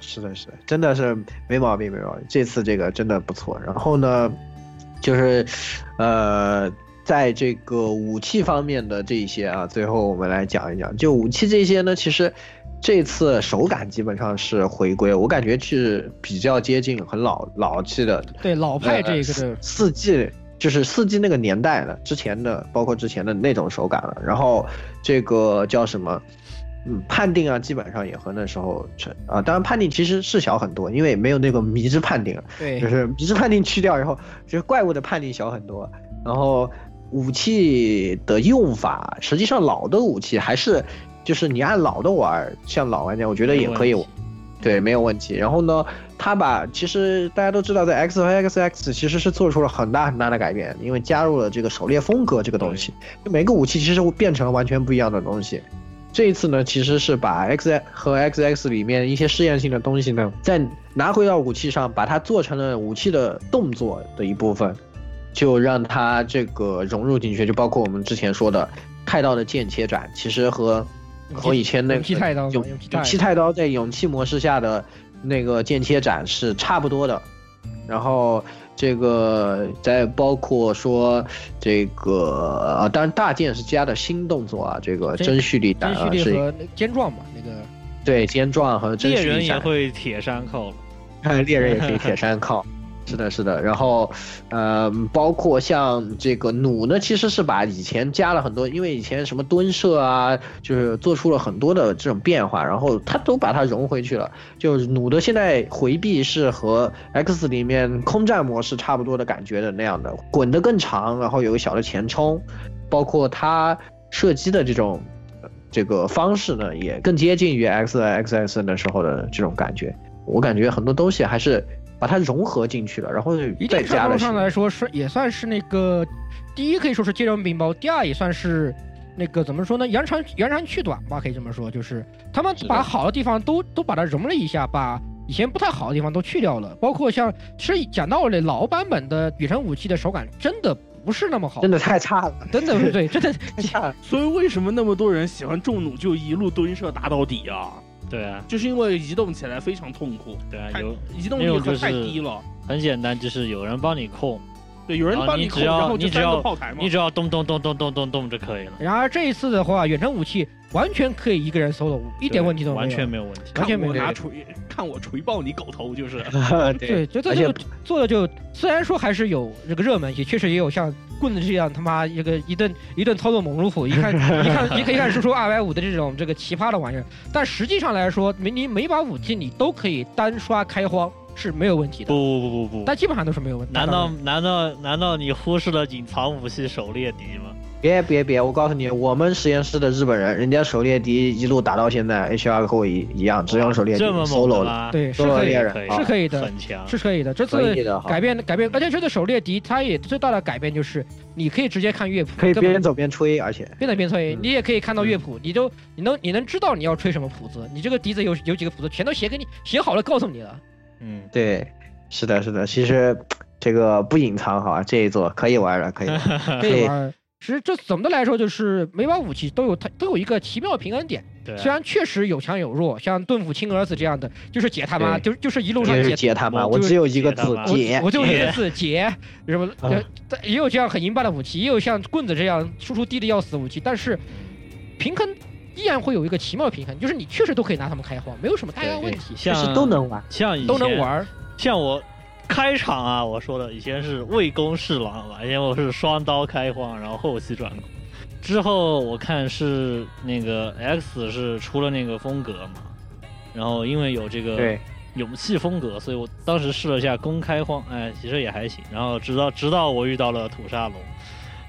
是的，是的，真的是没毛病，没毛病。这次这个真的不错。然后呢，就是，呃，在这个武器方面的这一些啊，最后我们来讲一讲。就武器这些呢，其实这次手感基本上是回归，我感觉是比较接近很老老气的对老派这个的四 G 就是四 G 那个年代的，之前的包括之前的那种手感了。然后这个叫什么？嗯，判定啊，基本上也和那时候成啊，当然判定其实是小很多，因为没有那个迷之判定了，对就是迷之判定去掉以后，就是怪物的判定小很多。然后武器的用法，实际上老的武器还是就是你按老的玩，像老玩家，我觉得也可以对，没有问题。然后呢，他把其实大家都知道，在 X 和 XX 其实是做出了很大很大的改变，因为加入了这个狩猎风格这个东西，就每个武器其实会变成了完全不一样的东西。这一次呢，其实是把 X 和 XX 里面一些试验性的东西呢，再拿回到武器上，把它做成了武器的动作的一部分，就让它这个融入进去，就包括我们之前说的太刀的剑切斩，其实和和以前那个勇气太刀气太刀在勇气模式下的那个剑切斩是差不多的，然后这个再包括说这个啊，当然大剑是加的新动作啊，这个真真蓄力斩真啊是尖状嘛，那个。对尖状和真猎人也蓄力斩，会铁山靠，看 [laughs] 猎人也可以铁山靠，是的，是的，然后，呃，包括像这个弩呢，其实是把以前加了很多，因为以前什么蹲射啊，就是做出了很多的这种变化，然后它都把它融回去了。就弩的现在回避是和 X 里面空战模式差不多的感觉的那样的，滚得更长，然后有个小的前冲，包括它射击的这种这个方式呢，也更接近于 X X S 那时候的这种感觉。我感觉很多东西还是把它融合进去了，然后一再加了定程度上来说是也算是那个，第一可以说是接人并包，第二也算是那个怎么说呢，扬长扬长去短吧，可以这么说，就是他们把好的地方都都把它融了一下，把以前不太好的地方都去掉了，包括像其实讲道理，老版本的远程武器的手感真的不是那么好，真的太差了，真的不对，真的 [laughs] [laughs] 太差了。所以为什么那么多人喜欢重弩就一路蹲射打到底啊？对啊，就是因为移动起来非常痛苦，对啊，有移动力和那种就是太低了。很简单，就是有人帮你控，对，有人帮，你只要然后你只要个炮台嘛你。只要咚咚咚咚咚咚咚就可以了，然而这一次的话，远程武器完全可以一个人 solo，一点问题都没有，完全没有问题。完全没有看我拿锤，看我锤爆你狗头，就是。[laughs] 对，就这就做的就虽然说还是有这个热门，也确实也有像棍子这样他妈一个一顿一顿操作猛如虎，一看一看一可以看输出二百五的这种这个奇葩的玩意儿，但实际上来说，每你每把武器你都可以单刷开荒是没有问题的，不不不不不，但基本上都是没有问题。难道难道难道你忽视了隐藏武器狩猎敌吗？别别别！我告诉你，我们实验室的日本人，人家狩猎敌一路打到现在，H R 和我一一样，只用狩猎敌这么猛 solo 了。的吗？对是可以是可以的，很强，是可以的。这次可以的改变改变，而且这次狩猎敌它也最大的改变就是你可以直接看乐谱，可以边走边吹，而且边走边吹，嗯你也可以看到乐谱，你都你能你能知道你要吹什么谱子，你这个笛子有有几个谱子全都写给你写好了告诉你了。嗯，对，是的，是的。其实这个不隐藏哈，这一座可以玩了，可以玩。[laughs] 可以玩。其实这总的来说就是每把武器都有它都有一个奇妙的平衡点，对啊，虽然确实有强有弱，像盾斧亲儿子这样的，就是解他妈，就就是一路上解。解他妈，我我只有一个字解我。就一个字解，什么嗯呃，也有这样很硬霸的武器，也有像棍子这样输出低的要死的武器，但是平衡依然会有一个奇妙的平衡，就是你确实都可以拿他们开荒，没有什么太大问题，其实都能玩。像以都能前玩。像我开场啊，我说的以前是魏公侍郎嘛，以前我是双刀开荒，然后后期转攻。之后我看是那个 X 是出了那个风格嘛，然后因为有这个，勇气风格，所以我当时试了一下公开荒，哎，其实也还行。然后直到直到我遇到了土沙龙，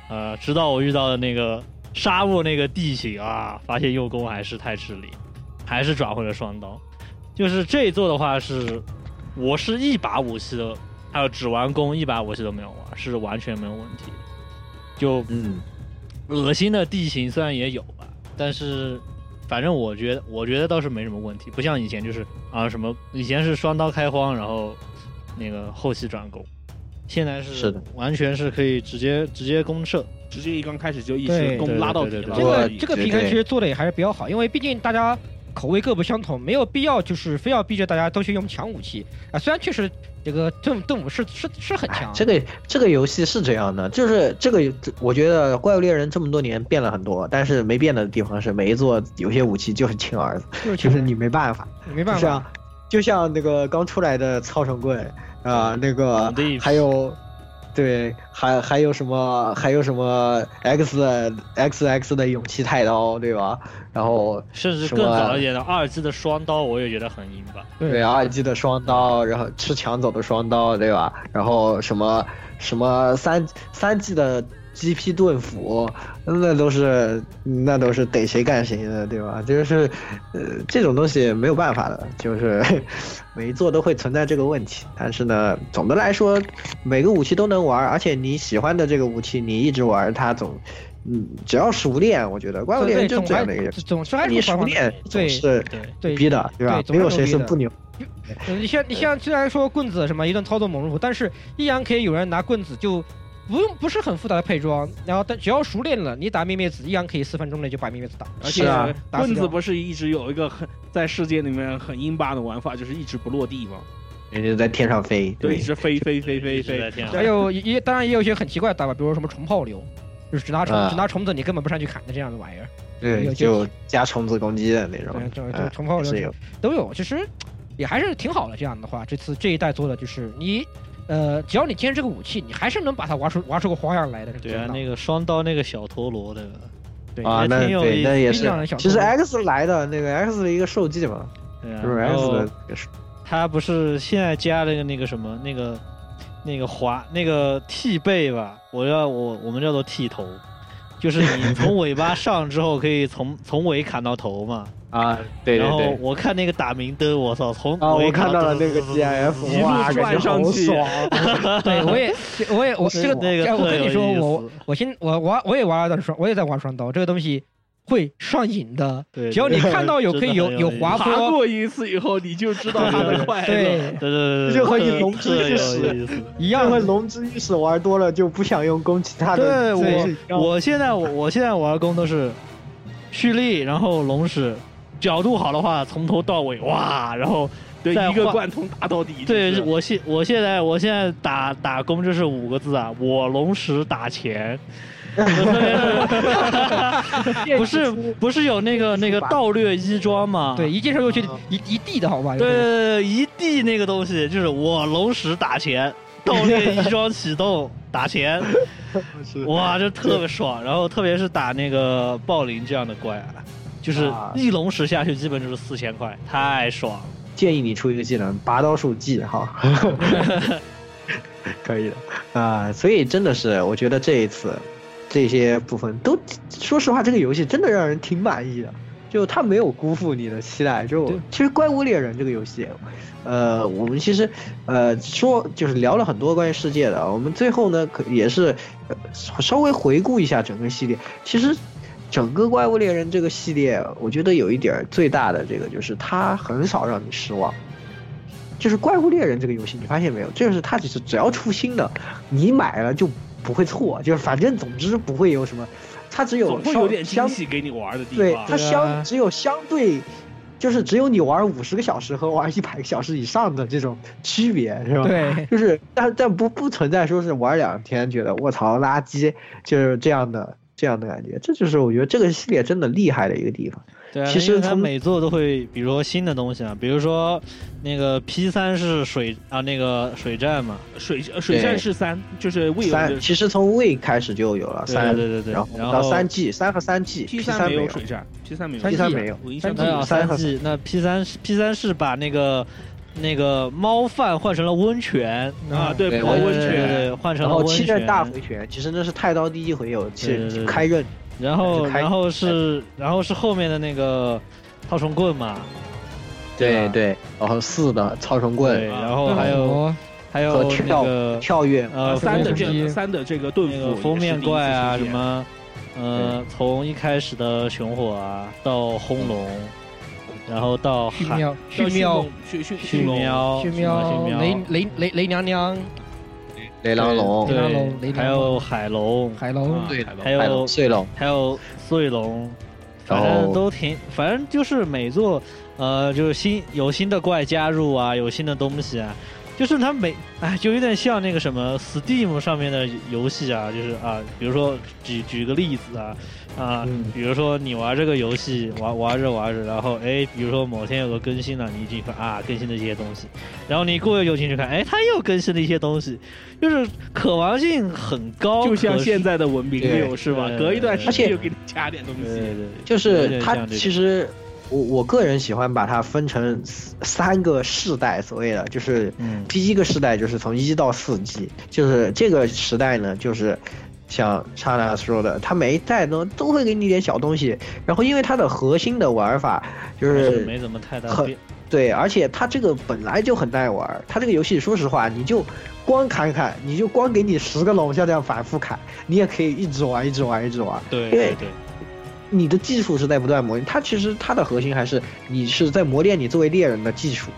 呃，直到我遇到了那个沙漠那个地形啊，发现用弓还是太吃力，还是转回了双刀。就是这一座的话是，我是一把武器的，还有只玩弓一把武器都没有玩，是完全没有问题。就嗯，恶心的地形虽然也有吧，但是反正我觉得我觉得倒是没什么问题，不像以前就是啊什么以前是双刀开荒，然后那个后期转攻，现在是是的完全是可以直接直接攻射。直接一刚开始就一对直攻对拉到底了。对对对这个这个平衡其实做的也还是比较好，因为毕竟大家口味各不相同，没有必要就是非要逼着大家都去用强武器啊。虽然确实这个盾盾武是是是很强，哎这个这个游戏是这样的，就是这个，我觉得怪物猎人这么多年变了很多，但是没变的地方是每一座有些武器就是亲儿子，就是就是你没办法，没办就像法，就像那个刚出来的操绳棍啊、那个还有。对，还还有什么？还有什么 X X X 的勇气太刀，对吧？然后甚至更早一点的二 G 的双刀，我也觉得很硬吧。对二 G 的双刀，然后吃抢走的双刀，对吧？然后什么什么三三 G 的 GP 盾斧，那都是那都是逮谁干谁的，对吧？就是呃这种东西没有办法的，就是 [laughs] 每一座都会存在这个问题。但是呢，总的来说，每个武器都能玩，而且你喜欢的这个武器，你一直玩它总。嗯，只要熟练，我觉得怪物猎人就对总还这样的一个，总是还是你熟练总对是对，对逼的，对吧？对没有谁是不牛。呃你像你像虽然说棍子什么一顿操作猛如虎，但是依然可以有人拿棍子就不用不是很复杂的配装，然后但只要熟练了，你打灭灭子依然可以四分钟内就把灭灭子打，而且而且啊棍子不是一直有一个很在世界里面很英霸的玩法，就是一直不落地吗？人家在天上飞，对一直飞飞飞飞飞。在天上还有也当然也有一些很奇怪的打法，比如说什么虫炮流，就是只拿虫、啊只拿虫子你根本不上去砍的这样的玩意儿，对，就加虫子攻击的那种对，，就就嗯虫炮流是有。都有，其实也还是挺好的。这样的话，这次这一代做的就是你呃，只要你坚持这个武器，你还是能把它玩出玩出个花样来的。对啊，那个双刀那个小陀螺的，对啊，那对那也是。其实 X 来的那个 X 的一个受技嘛，就是 X 的。他不是现在加了个那个什么那个那个滑那个替背吧？我要我我们叫做剃头，就是你从尾巴上之后可以从从尾砍到头嘛。啊，对然后我看那个打明灯，我操，从啊我看到了那个 GIF，一路转上去，对，我也，我也，我这个那个，我跟你说，我我先我玩，我也玩了段双，我也在玩双刀，这个东西会上瘾的。对，只要你看到有可以有有滑坡过一次以后，你就知道它的快乐。对对对对，就和你龙之玉石一样，和龙之玉石玩多了就不想用攻其他的。对，我我现在我我现在玩攻都是蓄力，然后龙石。角度好的话，从头到尾哇，然后对一个贯通打到底。对我现我现在我现在打打工就是五个字啊，我龙石打钱。[laughs] 不是不是有那个那个盗掠衣装吗？对，一介绍就去一一地的好吧？对对对，一地那个东西就是我龙石打钱，盗猎衣装启动打钱，[laughs] 哇，这特别爽。然后特别是打那个暴灵这样的怪啊。就是一龙石下去，基本就是四千块，太爽了！建议你出一个技能，拔刀术技哈，[laughs] 可以的啊。所以真的是，我觉得这一次这些部分都，说实话，这个游戏真的让人挺满意的。就他没有辜负你的期待。就其实《怪物猎人》这个游戏，呃，我们其实呃说就是聊了很多关于世界的。我们最后呢，可也是稍微回顾一下整个系列，其实。整个怪物猎人这个系列，我觉得有一点最大的这个就是它很少让你失望。就是怪物猎人这个游戏，你发现没有？就是它只是只要出新的，你买了就不会错。就是反正总之不会有什么，它只有会有点惊喜给你玩的地方。对，它相只有相对，就是只有你玩五十个小时和玩一百个小时以上的这种区别，是吧？对，就是但但不不存在说是玩两天觉得卧槽垃圾，就是这样的。这样的感觉，这就是我觉得这个系列真的厉害的一个地方。对，其实它每座都会，比如说新的东西啊，比如说那个 P 三是水啊，那个水战嘛，水水战是三，就是未三。其实从未开始就有了三，对对对，然后到三 G 三和三 G，P 三没有水战，P 三没有，P 三没有，三 G 三 G 那 P 三 P 三是把那个。那个猫饭换成了温泉。啊，对，泡温泉，对，换成了温泉。七阵大回旋，其实那是太刀第一回有去开刃，然后然后是然后是后面的那个套虫棍嘛，对对，然后四的操虫棍，然后还有还有那个跳跃，呃，三的这三的这个盾斧封面怪啊，什么，呃，从一开始的熊火啊到轰龙。然后到旭喵，旭喵，旭旭旭喵，旭喵，雷雷雷雷娘娘，雷狼龙，雷狼龙，还有海龙，海龙，对，还有碎龙，还有碎龙，反正都挺，反正就是每座，呃，就是新有新的怪加入啊，有新的东西啊。就是它每哎，就有点像那个什么 Steam 上面的游戏啊，就是啊，比如说举举个例子啊，啊，比如说你玩这个游戏玩玩着玩着，然后哎，比如说某天有个更新了，你进去看啊，更新的一些东西，然后你过又进去看，哎，它又更新了一些东西，就是可玩性很高，就像现在的文明六是吧？隔一段时间又给你加点东西，对对，就是它其实。我我个人喜欢把它分成三个世代，所谓的就是第一个世代就是从一到四 G，就是这个时代呢，就是像刹那说的，它每一代呢都会给你点小东西，然后因为它的核心的玩法就是没怎么太大很对，而且它这个本来就很耐玩，它这个游戏说实话，你就光砍砍，你就光给你十个龙像这样反复砍，你也可以一直玩，一直玩，一直玩，对，对对。你的技术是在不断磨练，它其实它的核心还是你是在磨练你作为猎人的技术，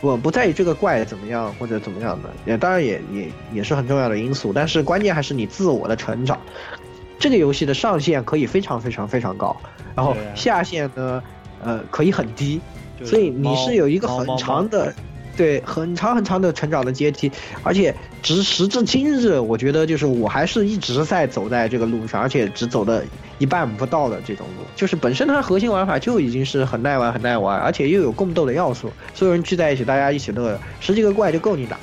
不不在于这个怪怎么样或者怎么样的，也当然也也也是很重要的因素，但是关键还是你自我的成长。这个游戏的上限可以非常非常非常高，然后下限呢，呃，可以很低，所以你是有一个很长的。对，很长很长的成长的阶梯，而且直时至今日，我觉得就是我还是一直在走在这个路上，而且只走的一半不到的这种路。就是本身它的核心玩法就已经是很耐玩、很耐玩，而且又有共斗的要素，所有人聚在一起，大家一起乐，十几个怪就够你打。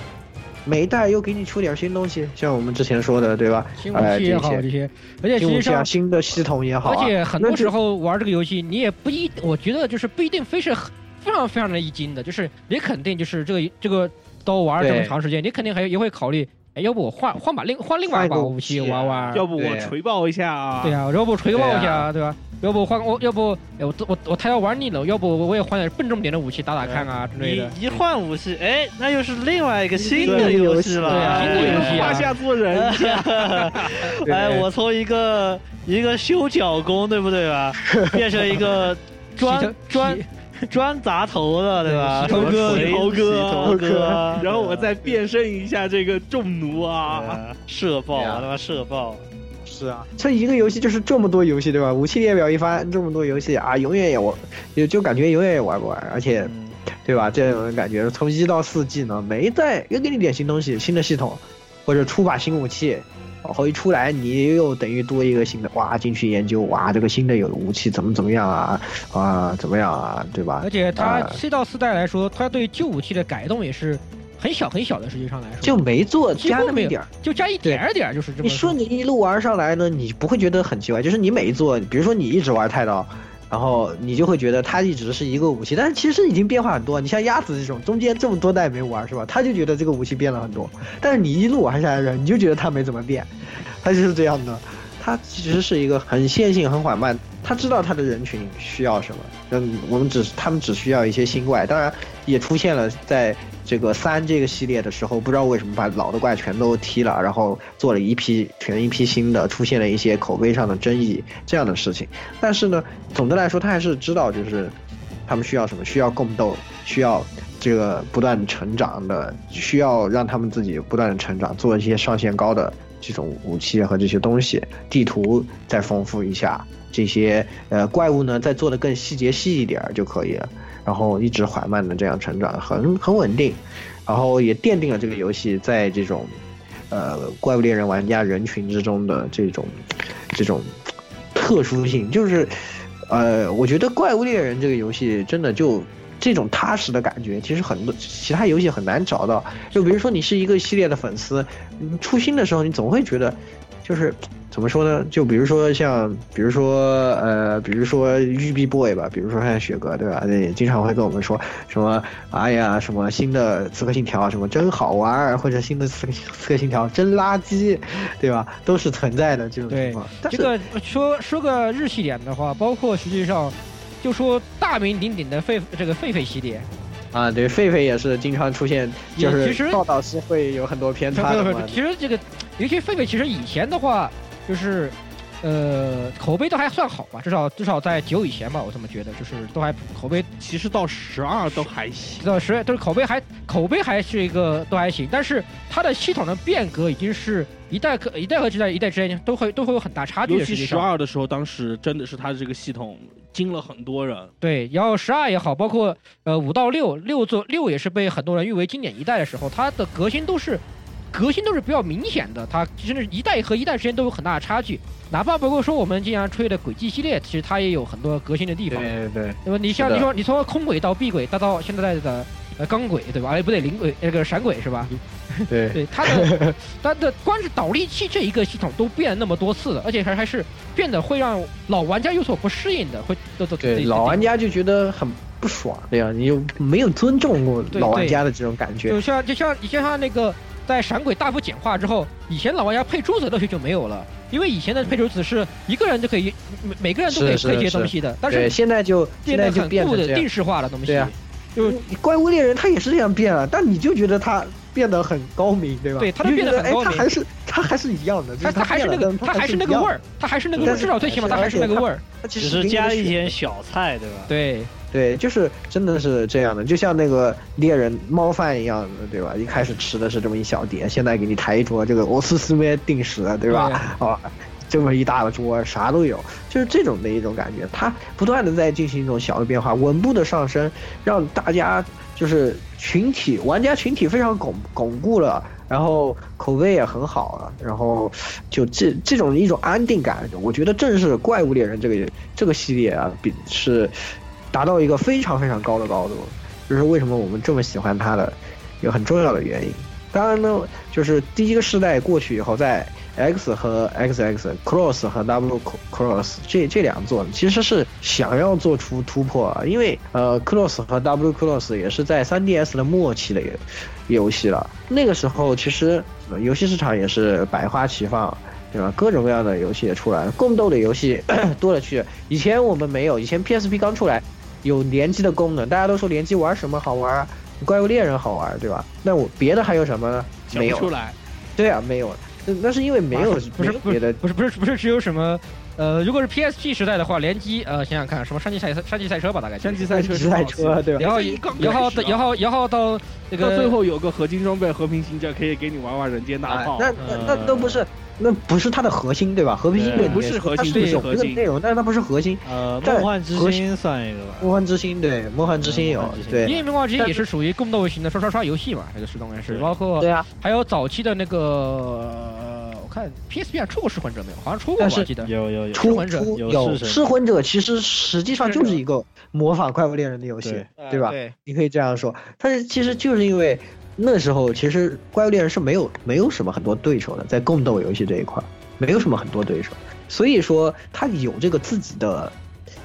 每一代又给你出点新东西，像我们之前说的，对吧？新武哎器也好，这这些，而且实新的系统也好、啊，而且很多时候玩这个游戏，你也不一，我觉得就是不一定非是很非常非常的一惊的，就是你肯定就是这个这个都玩这么长时间，你肯定还也会考虑，哎，要不我换换把另换另外一把武器玩玩？要不我锤爆一下啊？对啊，要不锤爆一对下，对吧？要不换我，要不哎我我我太要玩腻了，要不我也换点笨重点的武器打打看啊之类你的。一换武器，哎，那又是另外一个新的游戏了。对啊新的游戏啊胯下做人，[laughs] 对哎，我从一个一个修脚工，对不对吧，变成一个 [laughs] 洗头砖砖洗砖砸头的，对吧？头哥头哥头哥，[laughs] 然后我再变身一下这个重弩啊。啊射爆，啊他妈射爆！是啊，这一个游戏就是这么多游戏，对吧？武器列表一翻，这么多游戏啊，永远也玩，也就感觉永远也玩不完，而且，嗯对吧？这种感觉从一到四技能，每一代又给你点新东西、新的系统，或者出把新武器，然后一出来你又等于多一个新的，哇，进去研究，哇，这个新的有武器怎么怎么样啊啊，怎么样啊，对吧而？且它啊七到四代来说，它对旧武器的改动也是很小很小的，实际上来说就没做加那么一点儿。就加一点儿点儿，就是这么你说你一路玩上来呢，你不会觉得很奇怪，就是你每一座，比如说你一直玩太刀，然后你就会觉得它一直是一个武器，但是其实已经变化很多。你像鸭子这种，中间这么多代没玩是吧？他就觉得这个武器变了很多，但是你一路玩下来，你就觉得它没怎么变，它就是这样的。它其实是一个很线性、很缓慢。他知道他的人群需要什么，嗯，我们只他们只需要一些新怪，当然也出现了在这个三这个系列的时候，不知道为什么把老的怪全都踢了，然后做了一批全一批新的，出现了一些口碑上的争议这样的事情。但是呢，总的来说，他还是知道就是他们需要什么，需要共斗，需要这个不断成长的，需要让他们自己不断的成长，做一些上限高的这种武器和这些东西，地图再丰富一下，这些呃怪物呢再做的更细节细一点就可以了，然后一直缓慢的这样成长，很很稳定，然后也奠定了这个游戏在这种呃怪物猎人玩家人群之中的这种这种特殊性，就是呃，我觉得怪物猎人这个游戏真的就。这种踏实的感觉，其实很多其他游戏很难找到。就比如说你是一个系列的粉丝，嗯，出新的时候你总会觉得，就是怎么说呢？就比如说像，比如说呃，比如说育碧 boy 吧，比如说像雪哥对吧？也，经常会跟我们说什么，哎呀，什么新的刺客信条什么真好玩儿，或者新的刺客刺客信条真垃圾，对吧？都是存在的这种情况。这个说说个日系点的话，包括实际上就说大名鼎鼎的狒这个狒狒系列，啊，对，狒狒也是经常出现，就也其实是报道是会有很多偏差的嘛。其实这个尤其狒狒，其实以前的话就是。呃，口碑都还算好吧，至少至少在九以前吧，我这么觉得，就是都还口碑其实到十二都还行。到十都是口碑还口碑还是一个都还行，但是它的系统的变革已经是一代和一代和一代一代之间都会都会有很大差距其十实际上，二的时候，当时真的是它的这个系统惊了很多人。对，然后十二也好，包括呃五到六六做六也是被很多人誉为经典一代的时候，它的革新都是革新都是比较明显的，它其实是一代和一代之间都有很大的差距。哪怕包括说我们经常吹的轨迹系列，其实它也有很多革新的地方。对对，对吧？你像你说你从空轨到 B 轨，再到现在的呃钢轨，对吧？哎，不对，零轨那个闪轨是吧？[laughs] 对对，它的 [laughs] 它的光是导力器这一个系统都变了那么多次了，而且还还是变得会让老玩家有所不适应的，会都都对，老玩家就觉得很不爽，对呀、你又没有尊重过老玩家的这种感觉就。像就像你像它那个在闪鬼大幅简化之后，以前老玩家配珠子的乐趣就没有了，因为以前的配珠子是一个人就可以每每个人都可以配这些东西的，但对，是现在就现在就变得定。式化的东西。对啊就你怪物猎人他也是这样变了，但你就觉得他变得很高明，对吧？对他就变得很高明哎，他还是他还是一样的，就是它它还是那个，变了但它还是那个味。儿，他还是那个味儿，至少最起码他还是那个味儿。他其只是实加一点小菜，对吧？对，对，就是真的是这样的，就像那个猎人猫饭一样的，对吧？一开始吃的是这么一小碟，现在给你抬一桌这个俄斯斯咩定时，对吧？啊，[laughs] 这么一大桌，啥都有，就是这种的一种感觉。它不断的在进行一种小的变化，稳步的上升，让大家就是群体玩家群体非常巩巩固了。然后口碑也很好了，然后就这这种一种安定感，我觉得正是怪物猎人这个这个系列啊，比是达到一个非常非常高的高度，这是为什么我们这么喜欢它的一个很重要的原因。当然呢，就是第一个世代过去以后，在 X 和 XX Cross 和 W Cross 这这两座其实是想要做出突破啊，因为呃 Cross 和 W Cross 也是在 3DS 的末期的游游戏了，那个时候其实游戏市场也是百花齐放。对吧？各种各样的游戏也出来了，共斗的游戏 [coughs] 多了去了。以前我们没有，以前 PSP 刚出来有联机的功能，大家都说联机玩什么好玩啊？怪物猎人好玩，对吧？那我别的还有什么呢？没有出。来。对啊，没有。那那是因为没有 [laughs] 不是别的。不是不是不是只有什么。呃，如果是 PSP 时代的话，联机呃，想想看，什么山地赛山地赛车吧，大概山地赛车是赛车对吧？然后然后到然后然后到那个到最后有个合金装备和平行者可以给你玩玩人间大炮。哎那那那都不是，那不是它的核心对吧？和平星对队不是核心它是有对核心这个内容，但是它不是核心。呃，梦幻之星算一个吧。梦幻之星对，梦幻之星有对因为梦幻之星也是属于共斗型的刷刷刷游戏嘛，这个是当然是对包括对啊，还有早期的那个，呃我看 PSP 上出过噬魂者没有？好像出过吧，但是我记得。有有有。出魂者有出有噬魂者，其实实际上就是一个模仿怪物猎人的游戏对，对吧？对，你可以这样说，但是其实就是因为那时候其实怪物猎人是没有没有什么很多对手的，在共斗游戏这一块没有什么很多对手，所以说他有这个自己的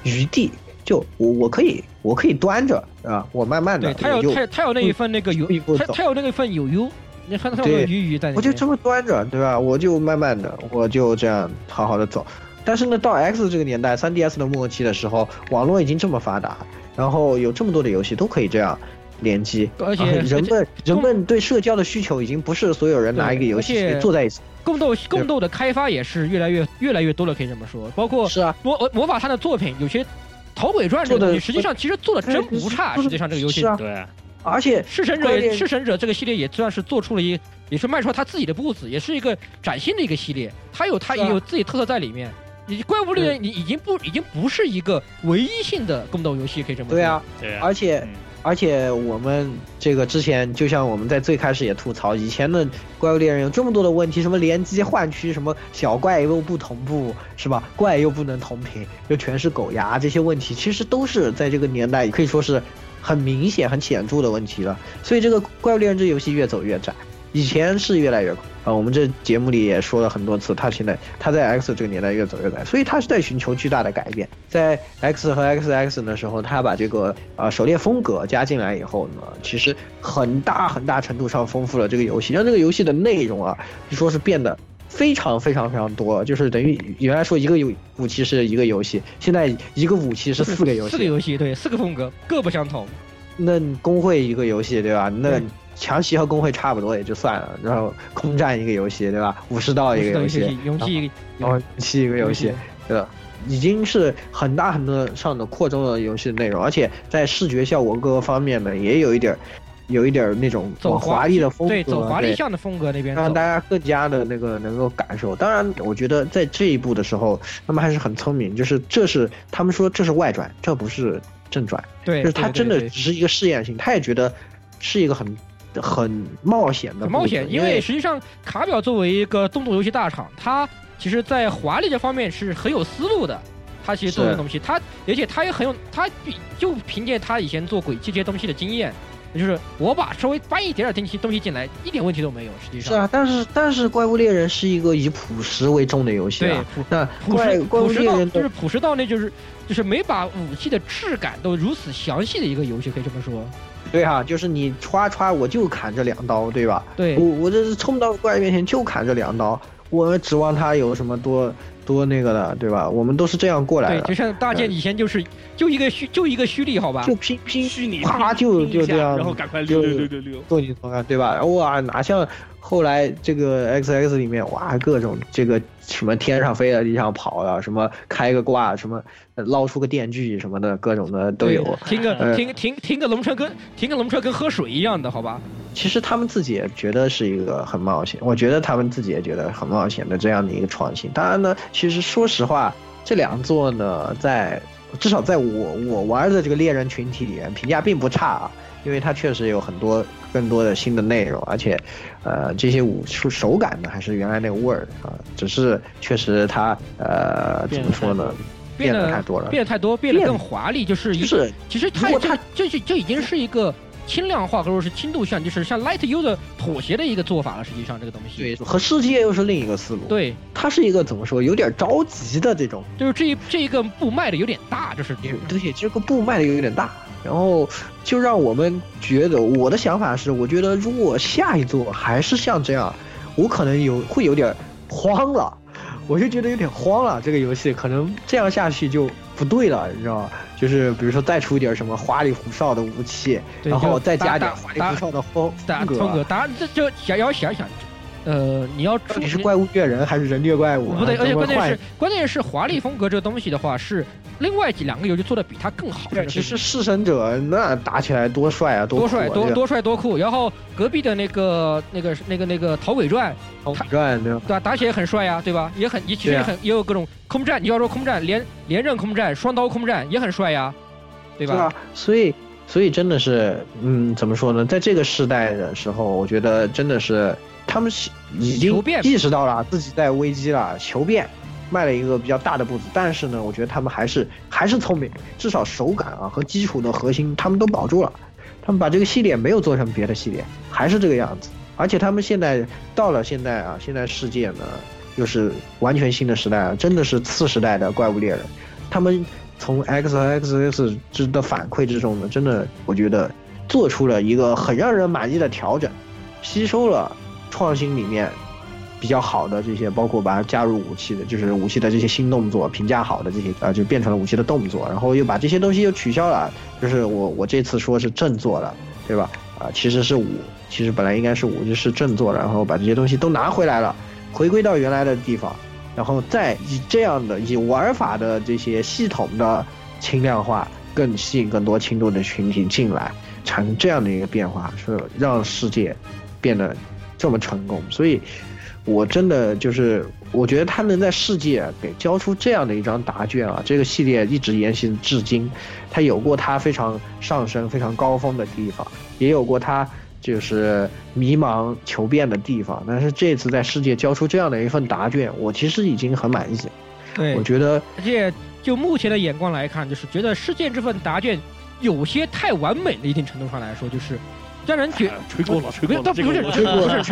余地，就我我可以我可以端着啊，我慢慢的他有他有他有那一份那个有一步一步走他他有那一份有忧，你看他有对鱼鱼在。我就这么端着，对吧？我就慢慢的，我就这样好好的走。但是呢，到 X 这个年代，3DS 的末期的时候，网络已经这么发达，然后有这么多的游戏都可以这样联机，而且啊人们且人们对社交的需求已经不是所有人拿一个游戏坐在一起。共斗共斗的开发也是越来越越来越多了，可以这么说。包括是啊，魔魔法他的作品，有些《头鬼传》这个东西，实际上其实做的真不差。实际上这个游戏是，啊，对，而且弑神者也关键弑神者这个系列也算是做出了一，也是迈出了他自己的步子，也是一个崭新的一个系列。它有它也有自己特色在里面。你怪物猎人，你已经不已经不是一个唯一性的宫斗游戏，可以这么说。对啊，对啊。而且嗯而且我们这个之前，就像我们在最开始也吐槽，以前的怪物猎人有这么多的问题，什么联机换区，什么小怪又不同步，是吧？怪又不能同屏，又全是狗牙，这些问题其实都是在这个年代可以说是很明显、很显著的问题了。所以这个怪物猎人这游戏越走越窄，以前是越来越啊，我们这节目里也说了很多次，他现在他在 X 这个年代越走越窄，所以他是在寻求巨大的改变。在 X 和 XX 的时候，他把这个啊、狩猎风格加进来以后呢，其实很大很大程度上丰富了这个游戏，让这个游戏的内容啊，就说是变得。非常非常非常多，就是等于原来说一个游武器是一个游戏，现在一个武器是四个游戏，四个游戏，对，四个风格各不相同。那工会一个游戏对吧？那对强袭和工会差不多也就算了，然后空战一个游戏对吧？武士道一个游戏，勇气一个然后七一个游戏，对吧？已经是很大很多上的扩充了游戏的内容，而且在视觉效果各个方面呢，也有一点儿，有一点儿那种走华丽的风格，对，走华丽对向的风格那边让大。家更加的那个能够感受。当然，我觉得在这一步的时候，他们还是很聪明，就是这是他们说这是外传，这不是正传，对，就是他真的只是一个试验性，他也觉得是一个很很冒险的很冒险，因因为实际上卡表作为一个动作游戏大厂，它其实在华丽这方面是很有思路的。它其实做的东西，它而且它也很有，它比就凭借它以前做轨迹这些东西的经验，就是我把稍微搬一点点东西东西进来，一点问题都没有。实际上，是啊，但是但是怪物猎人是一个以朴实为重的游戏对啊，朴那怪怪物朴实猎人就是朴实到那就是就是没把武器的质感都如此详细的一个游戏，可以这么说。对哈、就是你歘歘我就砍这两刀，对吧？对我我这是冲到怪面前就砍这两刀，我指望他有什么多多那个的，对吧？我们都是这样过来的对，的就，像大剑以前就是就一个虚就一个虚力，好吧？就拼拼虚拟啪就就这样然后赶快就溜溜溜溜溜。做你头上，对吧？哇，哪像后来这个 X X 里面哇，各种这个什么天上飞的、地上跑的，什么开个挂，什么呃捞出个电锯什么的，各种的都有。停个呃停停停个龙车跟停个龙车跟喝水一样的，好吧？其实他们自己也觉得是一个很冒险，我觉得他们自己也觉得很冒险的这样的一个创新。当然呢，其实说实话，这两座呢，在至少在我我玩的这个猎人群体里面评价并不差啊，因为它确实有很多更多的新的内容，而且，呃，这些武术手感呢还是原来那个味儿啊，只是确实它呃怎么说呢，变得得太多了，变得太多，变得更华丽，就是一就是其实它如果这这这这已经是一个轻量化或者是轻度向，就是像 light user 妥协的一个做法了。实际上这个东西，对，和世界又是另一个思路。对，它是一个怎么说，有点着急的这种，就是这一这一个步迈的有点大，就是。对，这个步迈的有点大，然后就让我们觉得，我的想法是，我觉得如果下一座还是像这样，我可能有会有点慌了。我就觉得有点慌了，这个游戏可能这样下去就不对了，你知道吗？就是比如说再出点什么花里胡哨的武器，然后再加点花里胡哨的风风格。风格，当然这就想要想想，呃，你要你是怪物虐人还是人虐怪物？不对，而且关键是关键是华丽风格这个东西的话是。另外几两个游戏做的比它更好。其实弑神者那打起来多帅啊，多帅多多帅多酷。然后隔壁的那个那个那个那个逃鬼传，逃鬼传对吧？对吧？打起来很帅呀，对吧？也很也其实也很也有各种空战，你要说空战连连刃空战、双刀空战也很帅呀，对吧？所以所以真的是，嗯，怎么说呢？在这个时代的时候，我觉得真的是他们是已经意识到了自己在危机了，求变。迈了一个比较大的步子，但是呢，我觉得他们还是还是聪明，至少手感啊和基础的核心他们都保住了，他们把这个系列没有做成别的系列，还是这个样子。而且他们现在到了现在啊，现在世界呢又是完全新的时代了，真的是次时代的怪物猎人。他们从 X 和 X X 之的反馈之中呢，真的我觉得做出了一个很让人满意的调整，吸收了创新里面。比较好的这些，包括把它加入武器的，就是武器的这些新动作，评价好的这些，啊，就变成了武器的动作，然后又把这些东西又取消了，就是我我这次说是正做的，对吧？啊，其实是五，其实本来应该是五，就是正做，然后把这些东西都拿回来了，回归到原来的地方，然后再以这样的以玩法的这些系统的轻量化，更吸引更多轻度的群体进来，产生这样的一个变化，是让世界变得这么成功，所以。我真的就是，我觉得他能在世界给交出这样的一张答卷啊，这个系列一直延续至今，他有过他非常上升、非常高峰的地方，也有过他就是迷茫求变的地方。但是这次在世界交出这样的一份答卷，我其实已经很满意。对，我觉得，而且就目前的眼光来看，就是觉得世界这份答卷有些太完美了，一定程度上来说，就是。让人觉吹过了，吹过了，不是不是不是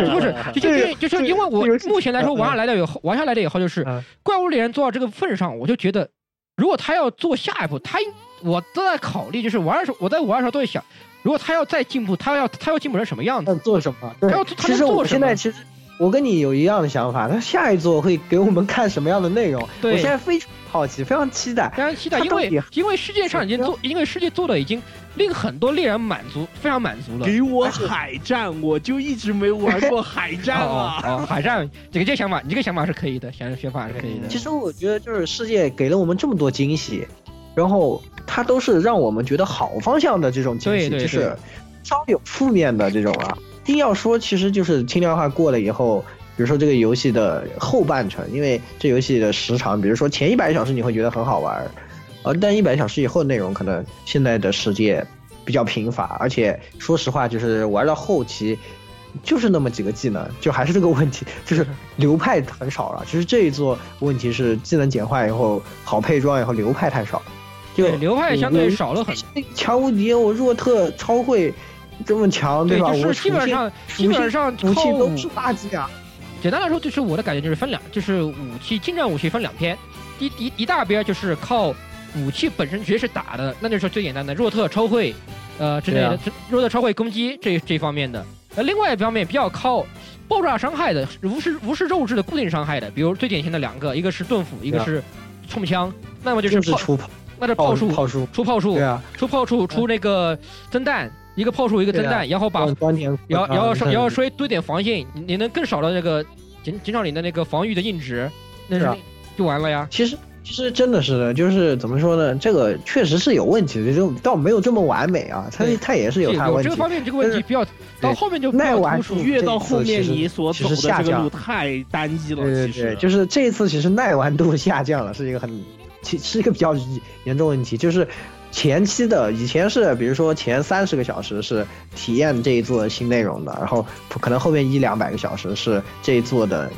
不是，就就就是因为我目前来说玩下来的以后，玩下来的以后就是怪物猎人做到这个份上，我就觉得，如果他要做下一步，他我都在考虑，就是玩的时候，我在玩的时候都在想，如果他要再进步，他要他要进步成什么样子？做什么？他要其实我现在其实我跟你有一样的想法，他下一座会给我们看什么样的内容？我现在非常好奇，非常期待，非常期待，因为因为世界上已经做，因为世界做的已经。令很多猎人满足，非常满足了。给我海战，我就一直没玩过海战啊！哦，海战，这个这个想法，你这个想法是可以的，想想法是可以的。其实我觉得，就是世界给了我们这么多惊喜，然后它都是让我们觉得好方向的这种惊喜，就是稍有负面的这种啊。硬要说，其实就是轻量化过了以后，比如说这个游戏的后半程，因为这游戏的时长，比如说前一百小时你会觉得很好玩。呃，但一百小时以后内容可能现在的世界比较贫乏，而且说实话，就是玩到后期，就是那么几个技能，就还是这个问题，就是流派很少了。其实这一座问题是技能简化以后，好配装以后流派太少，就流派相对少了很。强无敌，我弱特超会这么强，对吧？我基本上基本上武器都是垃圾啊。简单来说，就是我的感觉就是分两，就是武器近战武器分两篇，一一一大边就是靠。武器本身绝对是打的，那就是最简单的弱特超会，呃之类的，弱特超会攻击这这方面的。那另外一方面比较靠爆炸伤害的，无视无视肉质的固定伤害的，比如最典型的两个，一个是盾斧，一个是冲枪。那么就是出炮，那是炮术，炮术出炮术，对啊，出炮术出那个增弹，一个炮术一个增弹，然后把然后然后稍然后稍微多点防线，你能更少的那个减减少你的那个防御的硬值，那是就完了呀。其实。其实真的是的，就是怎么说呢？这个确实是有问题的，就倒没有这么完美啊。它它也是有它问题。这个方面这个问题比较到后面就耐玩度越到后面你所走的这个路太单一了。对对对，就是这一次其实耐玩度下降了，是一个很其是一个比较严重问题。就是前期的以前是比如说前三十个小时是体验这一座新内容的，然后可能后面一两百个小时是这一座的。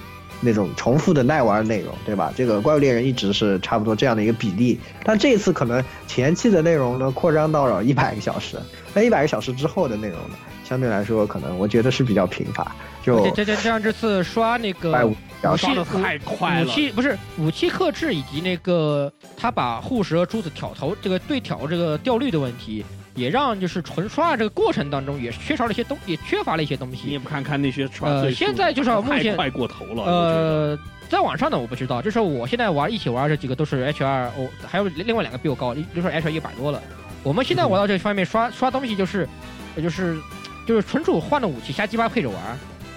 那种重复的耐玩内容，对吧？这个怪物猎人一直是差不多这样的一个比例，但这一次可能前期的内容呢扩张到了一百个小时，那一百个小时之后的内容呢，相对来说可能我觉得是比较贫乏，就这这这这样这次刷那个武器刷的太快了武。器不是武器克制以及那个他把护石和珠子挑头这个对挑这个掉率的问题，也让就是纯刷这个过程当中也缺少了一些东，也缺乏了一些东西。你也不看看那些刷呃现在就是目前太快过头了。呃，在网上呢我不知道，就是我现在玩一起玩这几个都是 H 二，哦，还有另外两个比我高，都是 H 二一百多了。我们现在玩到这方面刷刷东西就是，呃就是就是纯属换了武器瞎鸡巴配着玩，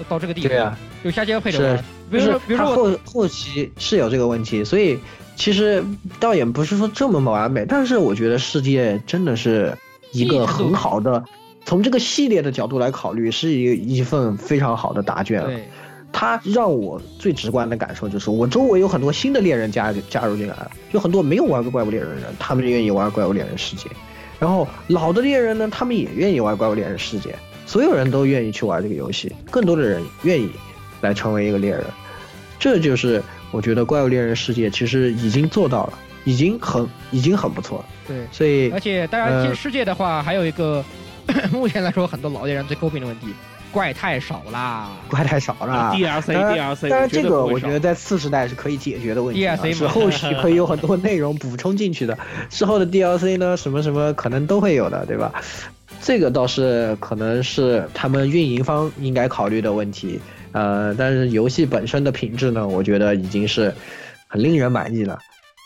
到这个地步。对啊，就瞎鸡巴配着玩是。比如说，比如说后后期是有这个问题，所以其实倒也不是说这么完美，但是我觉得世界真的是一个很好的，从这个系列的角度来考虑，是一一份非常好的答卷。对，它让我最直观的感受就是，我周围有很多新的猎人加加入进来了，有很多没有玩过怪物猎人的人，他们愿意玩怪物猎人世界。然后老的猎人呢，他们也愿意玩怪物猎人世界，所有人都愿意去玩这个游戏，更多的人愿意来成为一个猎人，这就是我觉得怪物猎人世界其实已经做到了，已经很已经很不错了。对，所以而且当然，其实世界的话，还有一个 [coughs] 目前来说很多老猎人最诟病的问题，怪太少啦。怪太少了。DLC DLC，但是这个我我觉得在次时代是可以解决的问题啊，DLC 是嘛后续可以有很多内容补充进去的。之后的 DLC 呢，什么什么可能都会有的，对吧？这个倒是可能是他们运营方应该考虑的问题。呃，但是游戏本身的品质呢，我觉得已经是很令人满意了。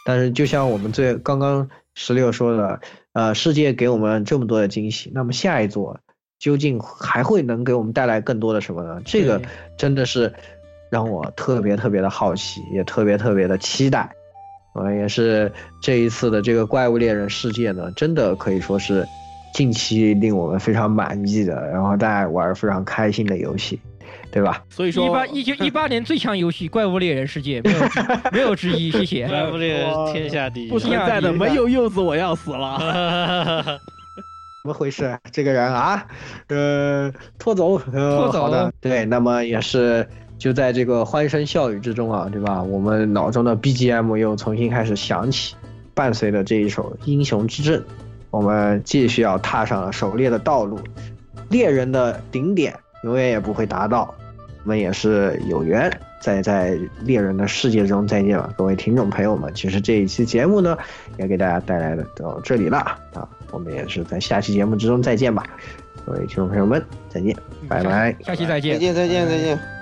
但是就像我们最刚刚十六说的，呃，世界给我们这么多的惊喜，那么下一座究竟还会能给我们带来更多的什么呢？这个真的是让我特别特别的好奇，也特别特别的期待。呃，也是这一次的这个怪物猎人世界呢，真的可以说是近期令我们非常满意的，然后大家玩儿非常开心的游戏，对吧？所以说一八一九 [laughs] 一八年最强游戏《怪物猎人世界》没有之 [laughs] 没有之一，[laughs] 谢谢。怪物猎人天下第一不。存在的没有柚子我要死了。怎么回事？这个人啊，呃，拖走，呃，拖走的，对，那么也是就在这个欢声笑语之中啊，对吧？我们脑中的 BGM 又重新开始响起，伴随着这一首《英雄之证》，我们继续要踏上了狩猎的道路，猎人的顶点永远也不会达到，我们也是有缘再在猎人的世界中再见了，各位听众朋友们。其实这一期节目呢，也给大家带来的到这里了啊，我们也是在下期节目之中再见吧，各位听众朋友们再见，拜拜。下期再见。再见再见再见。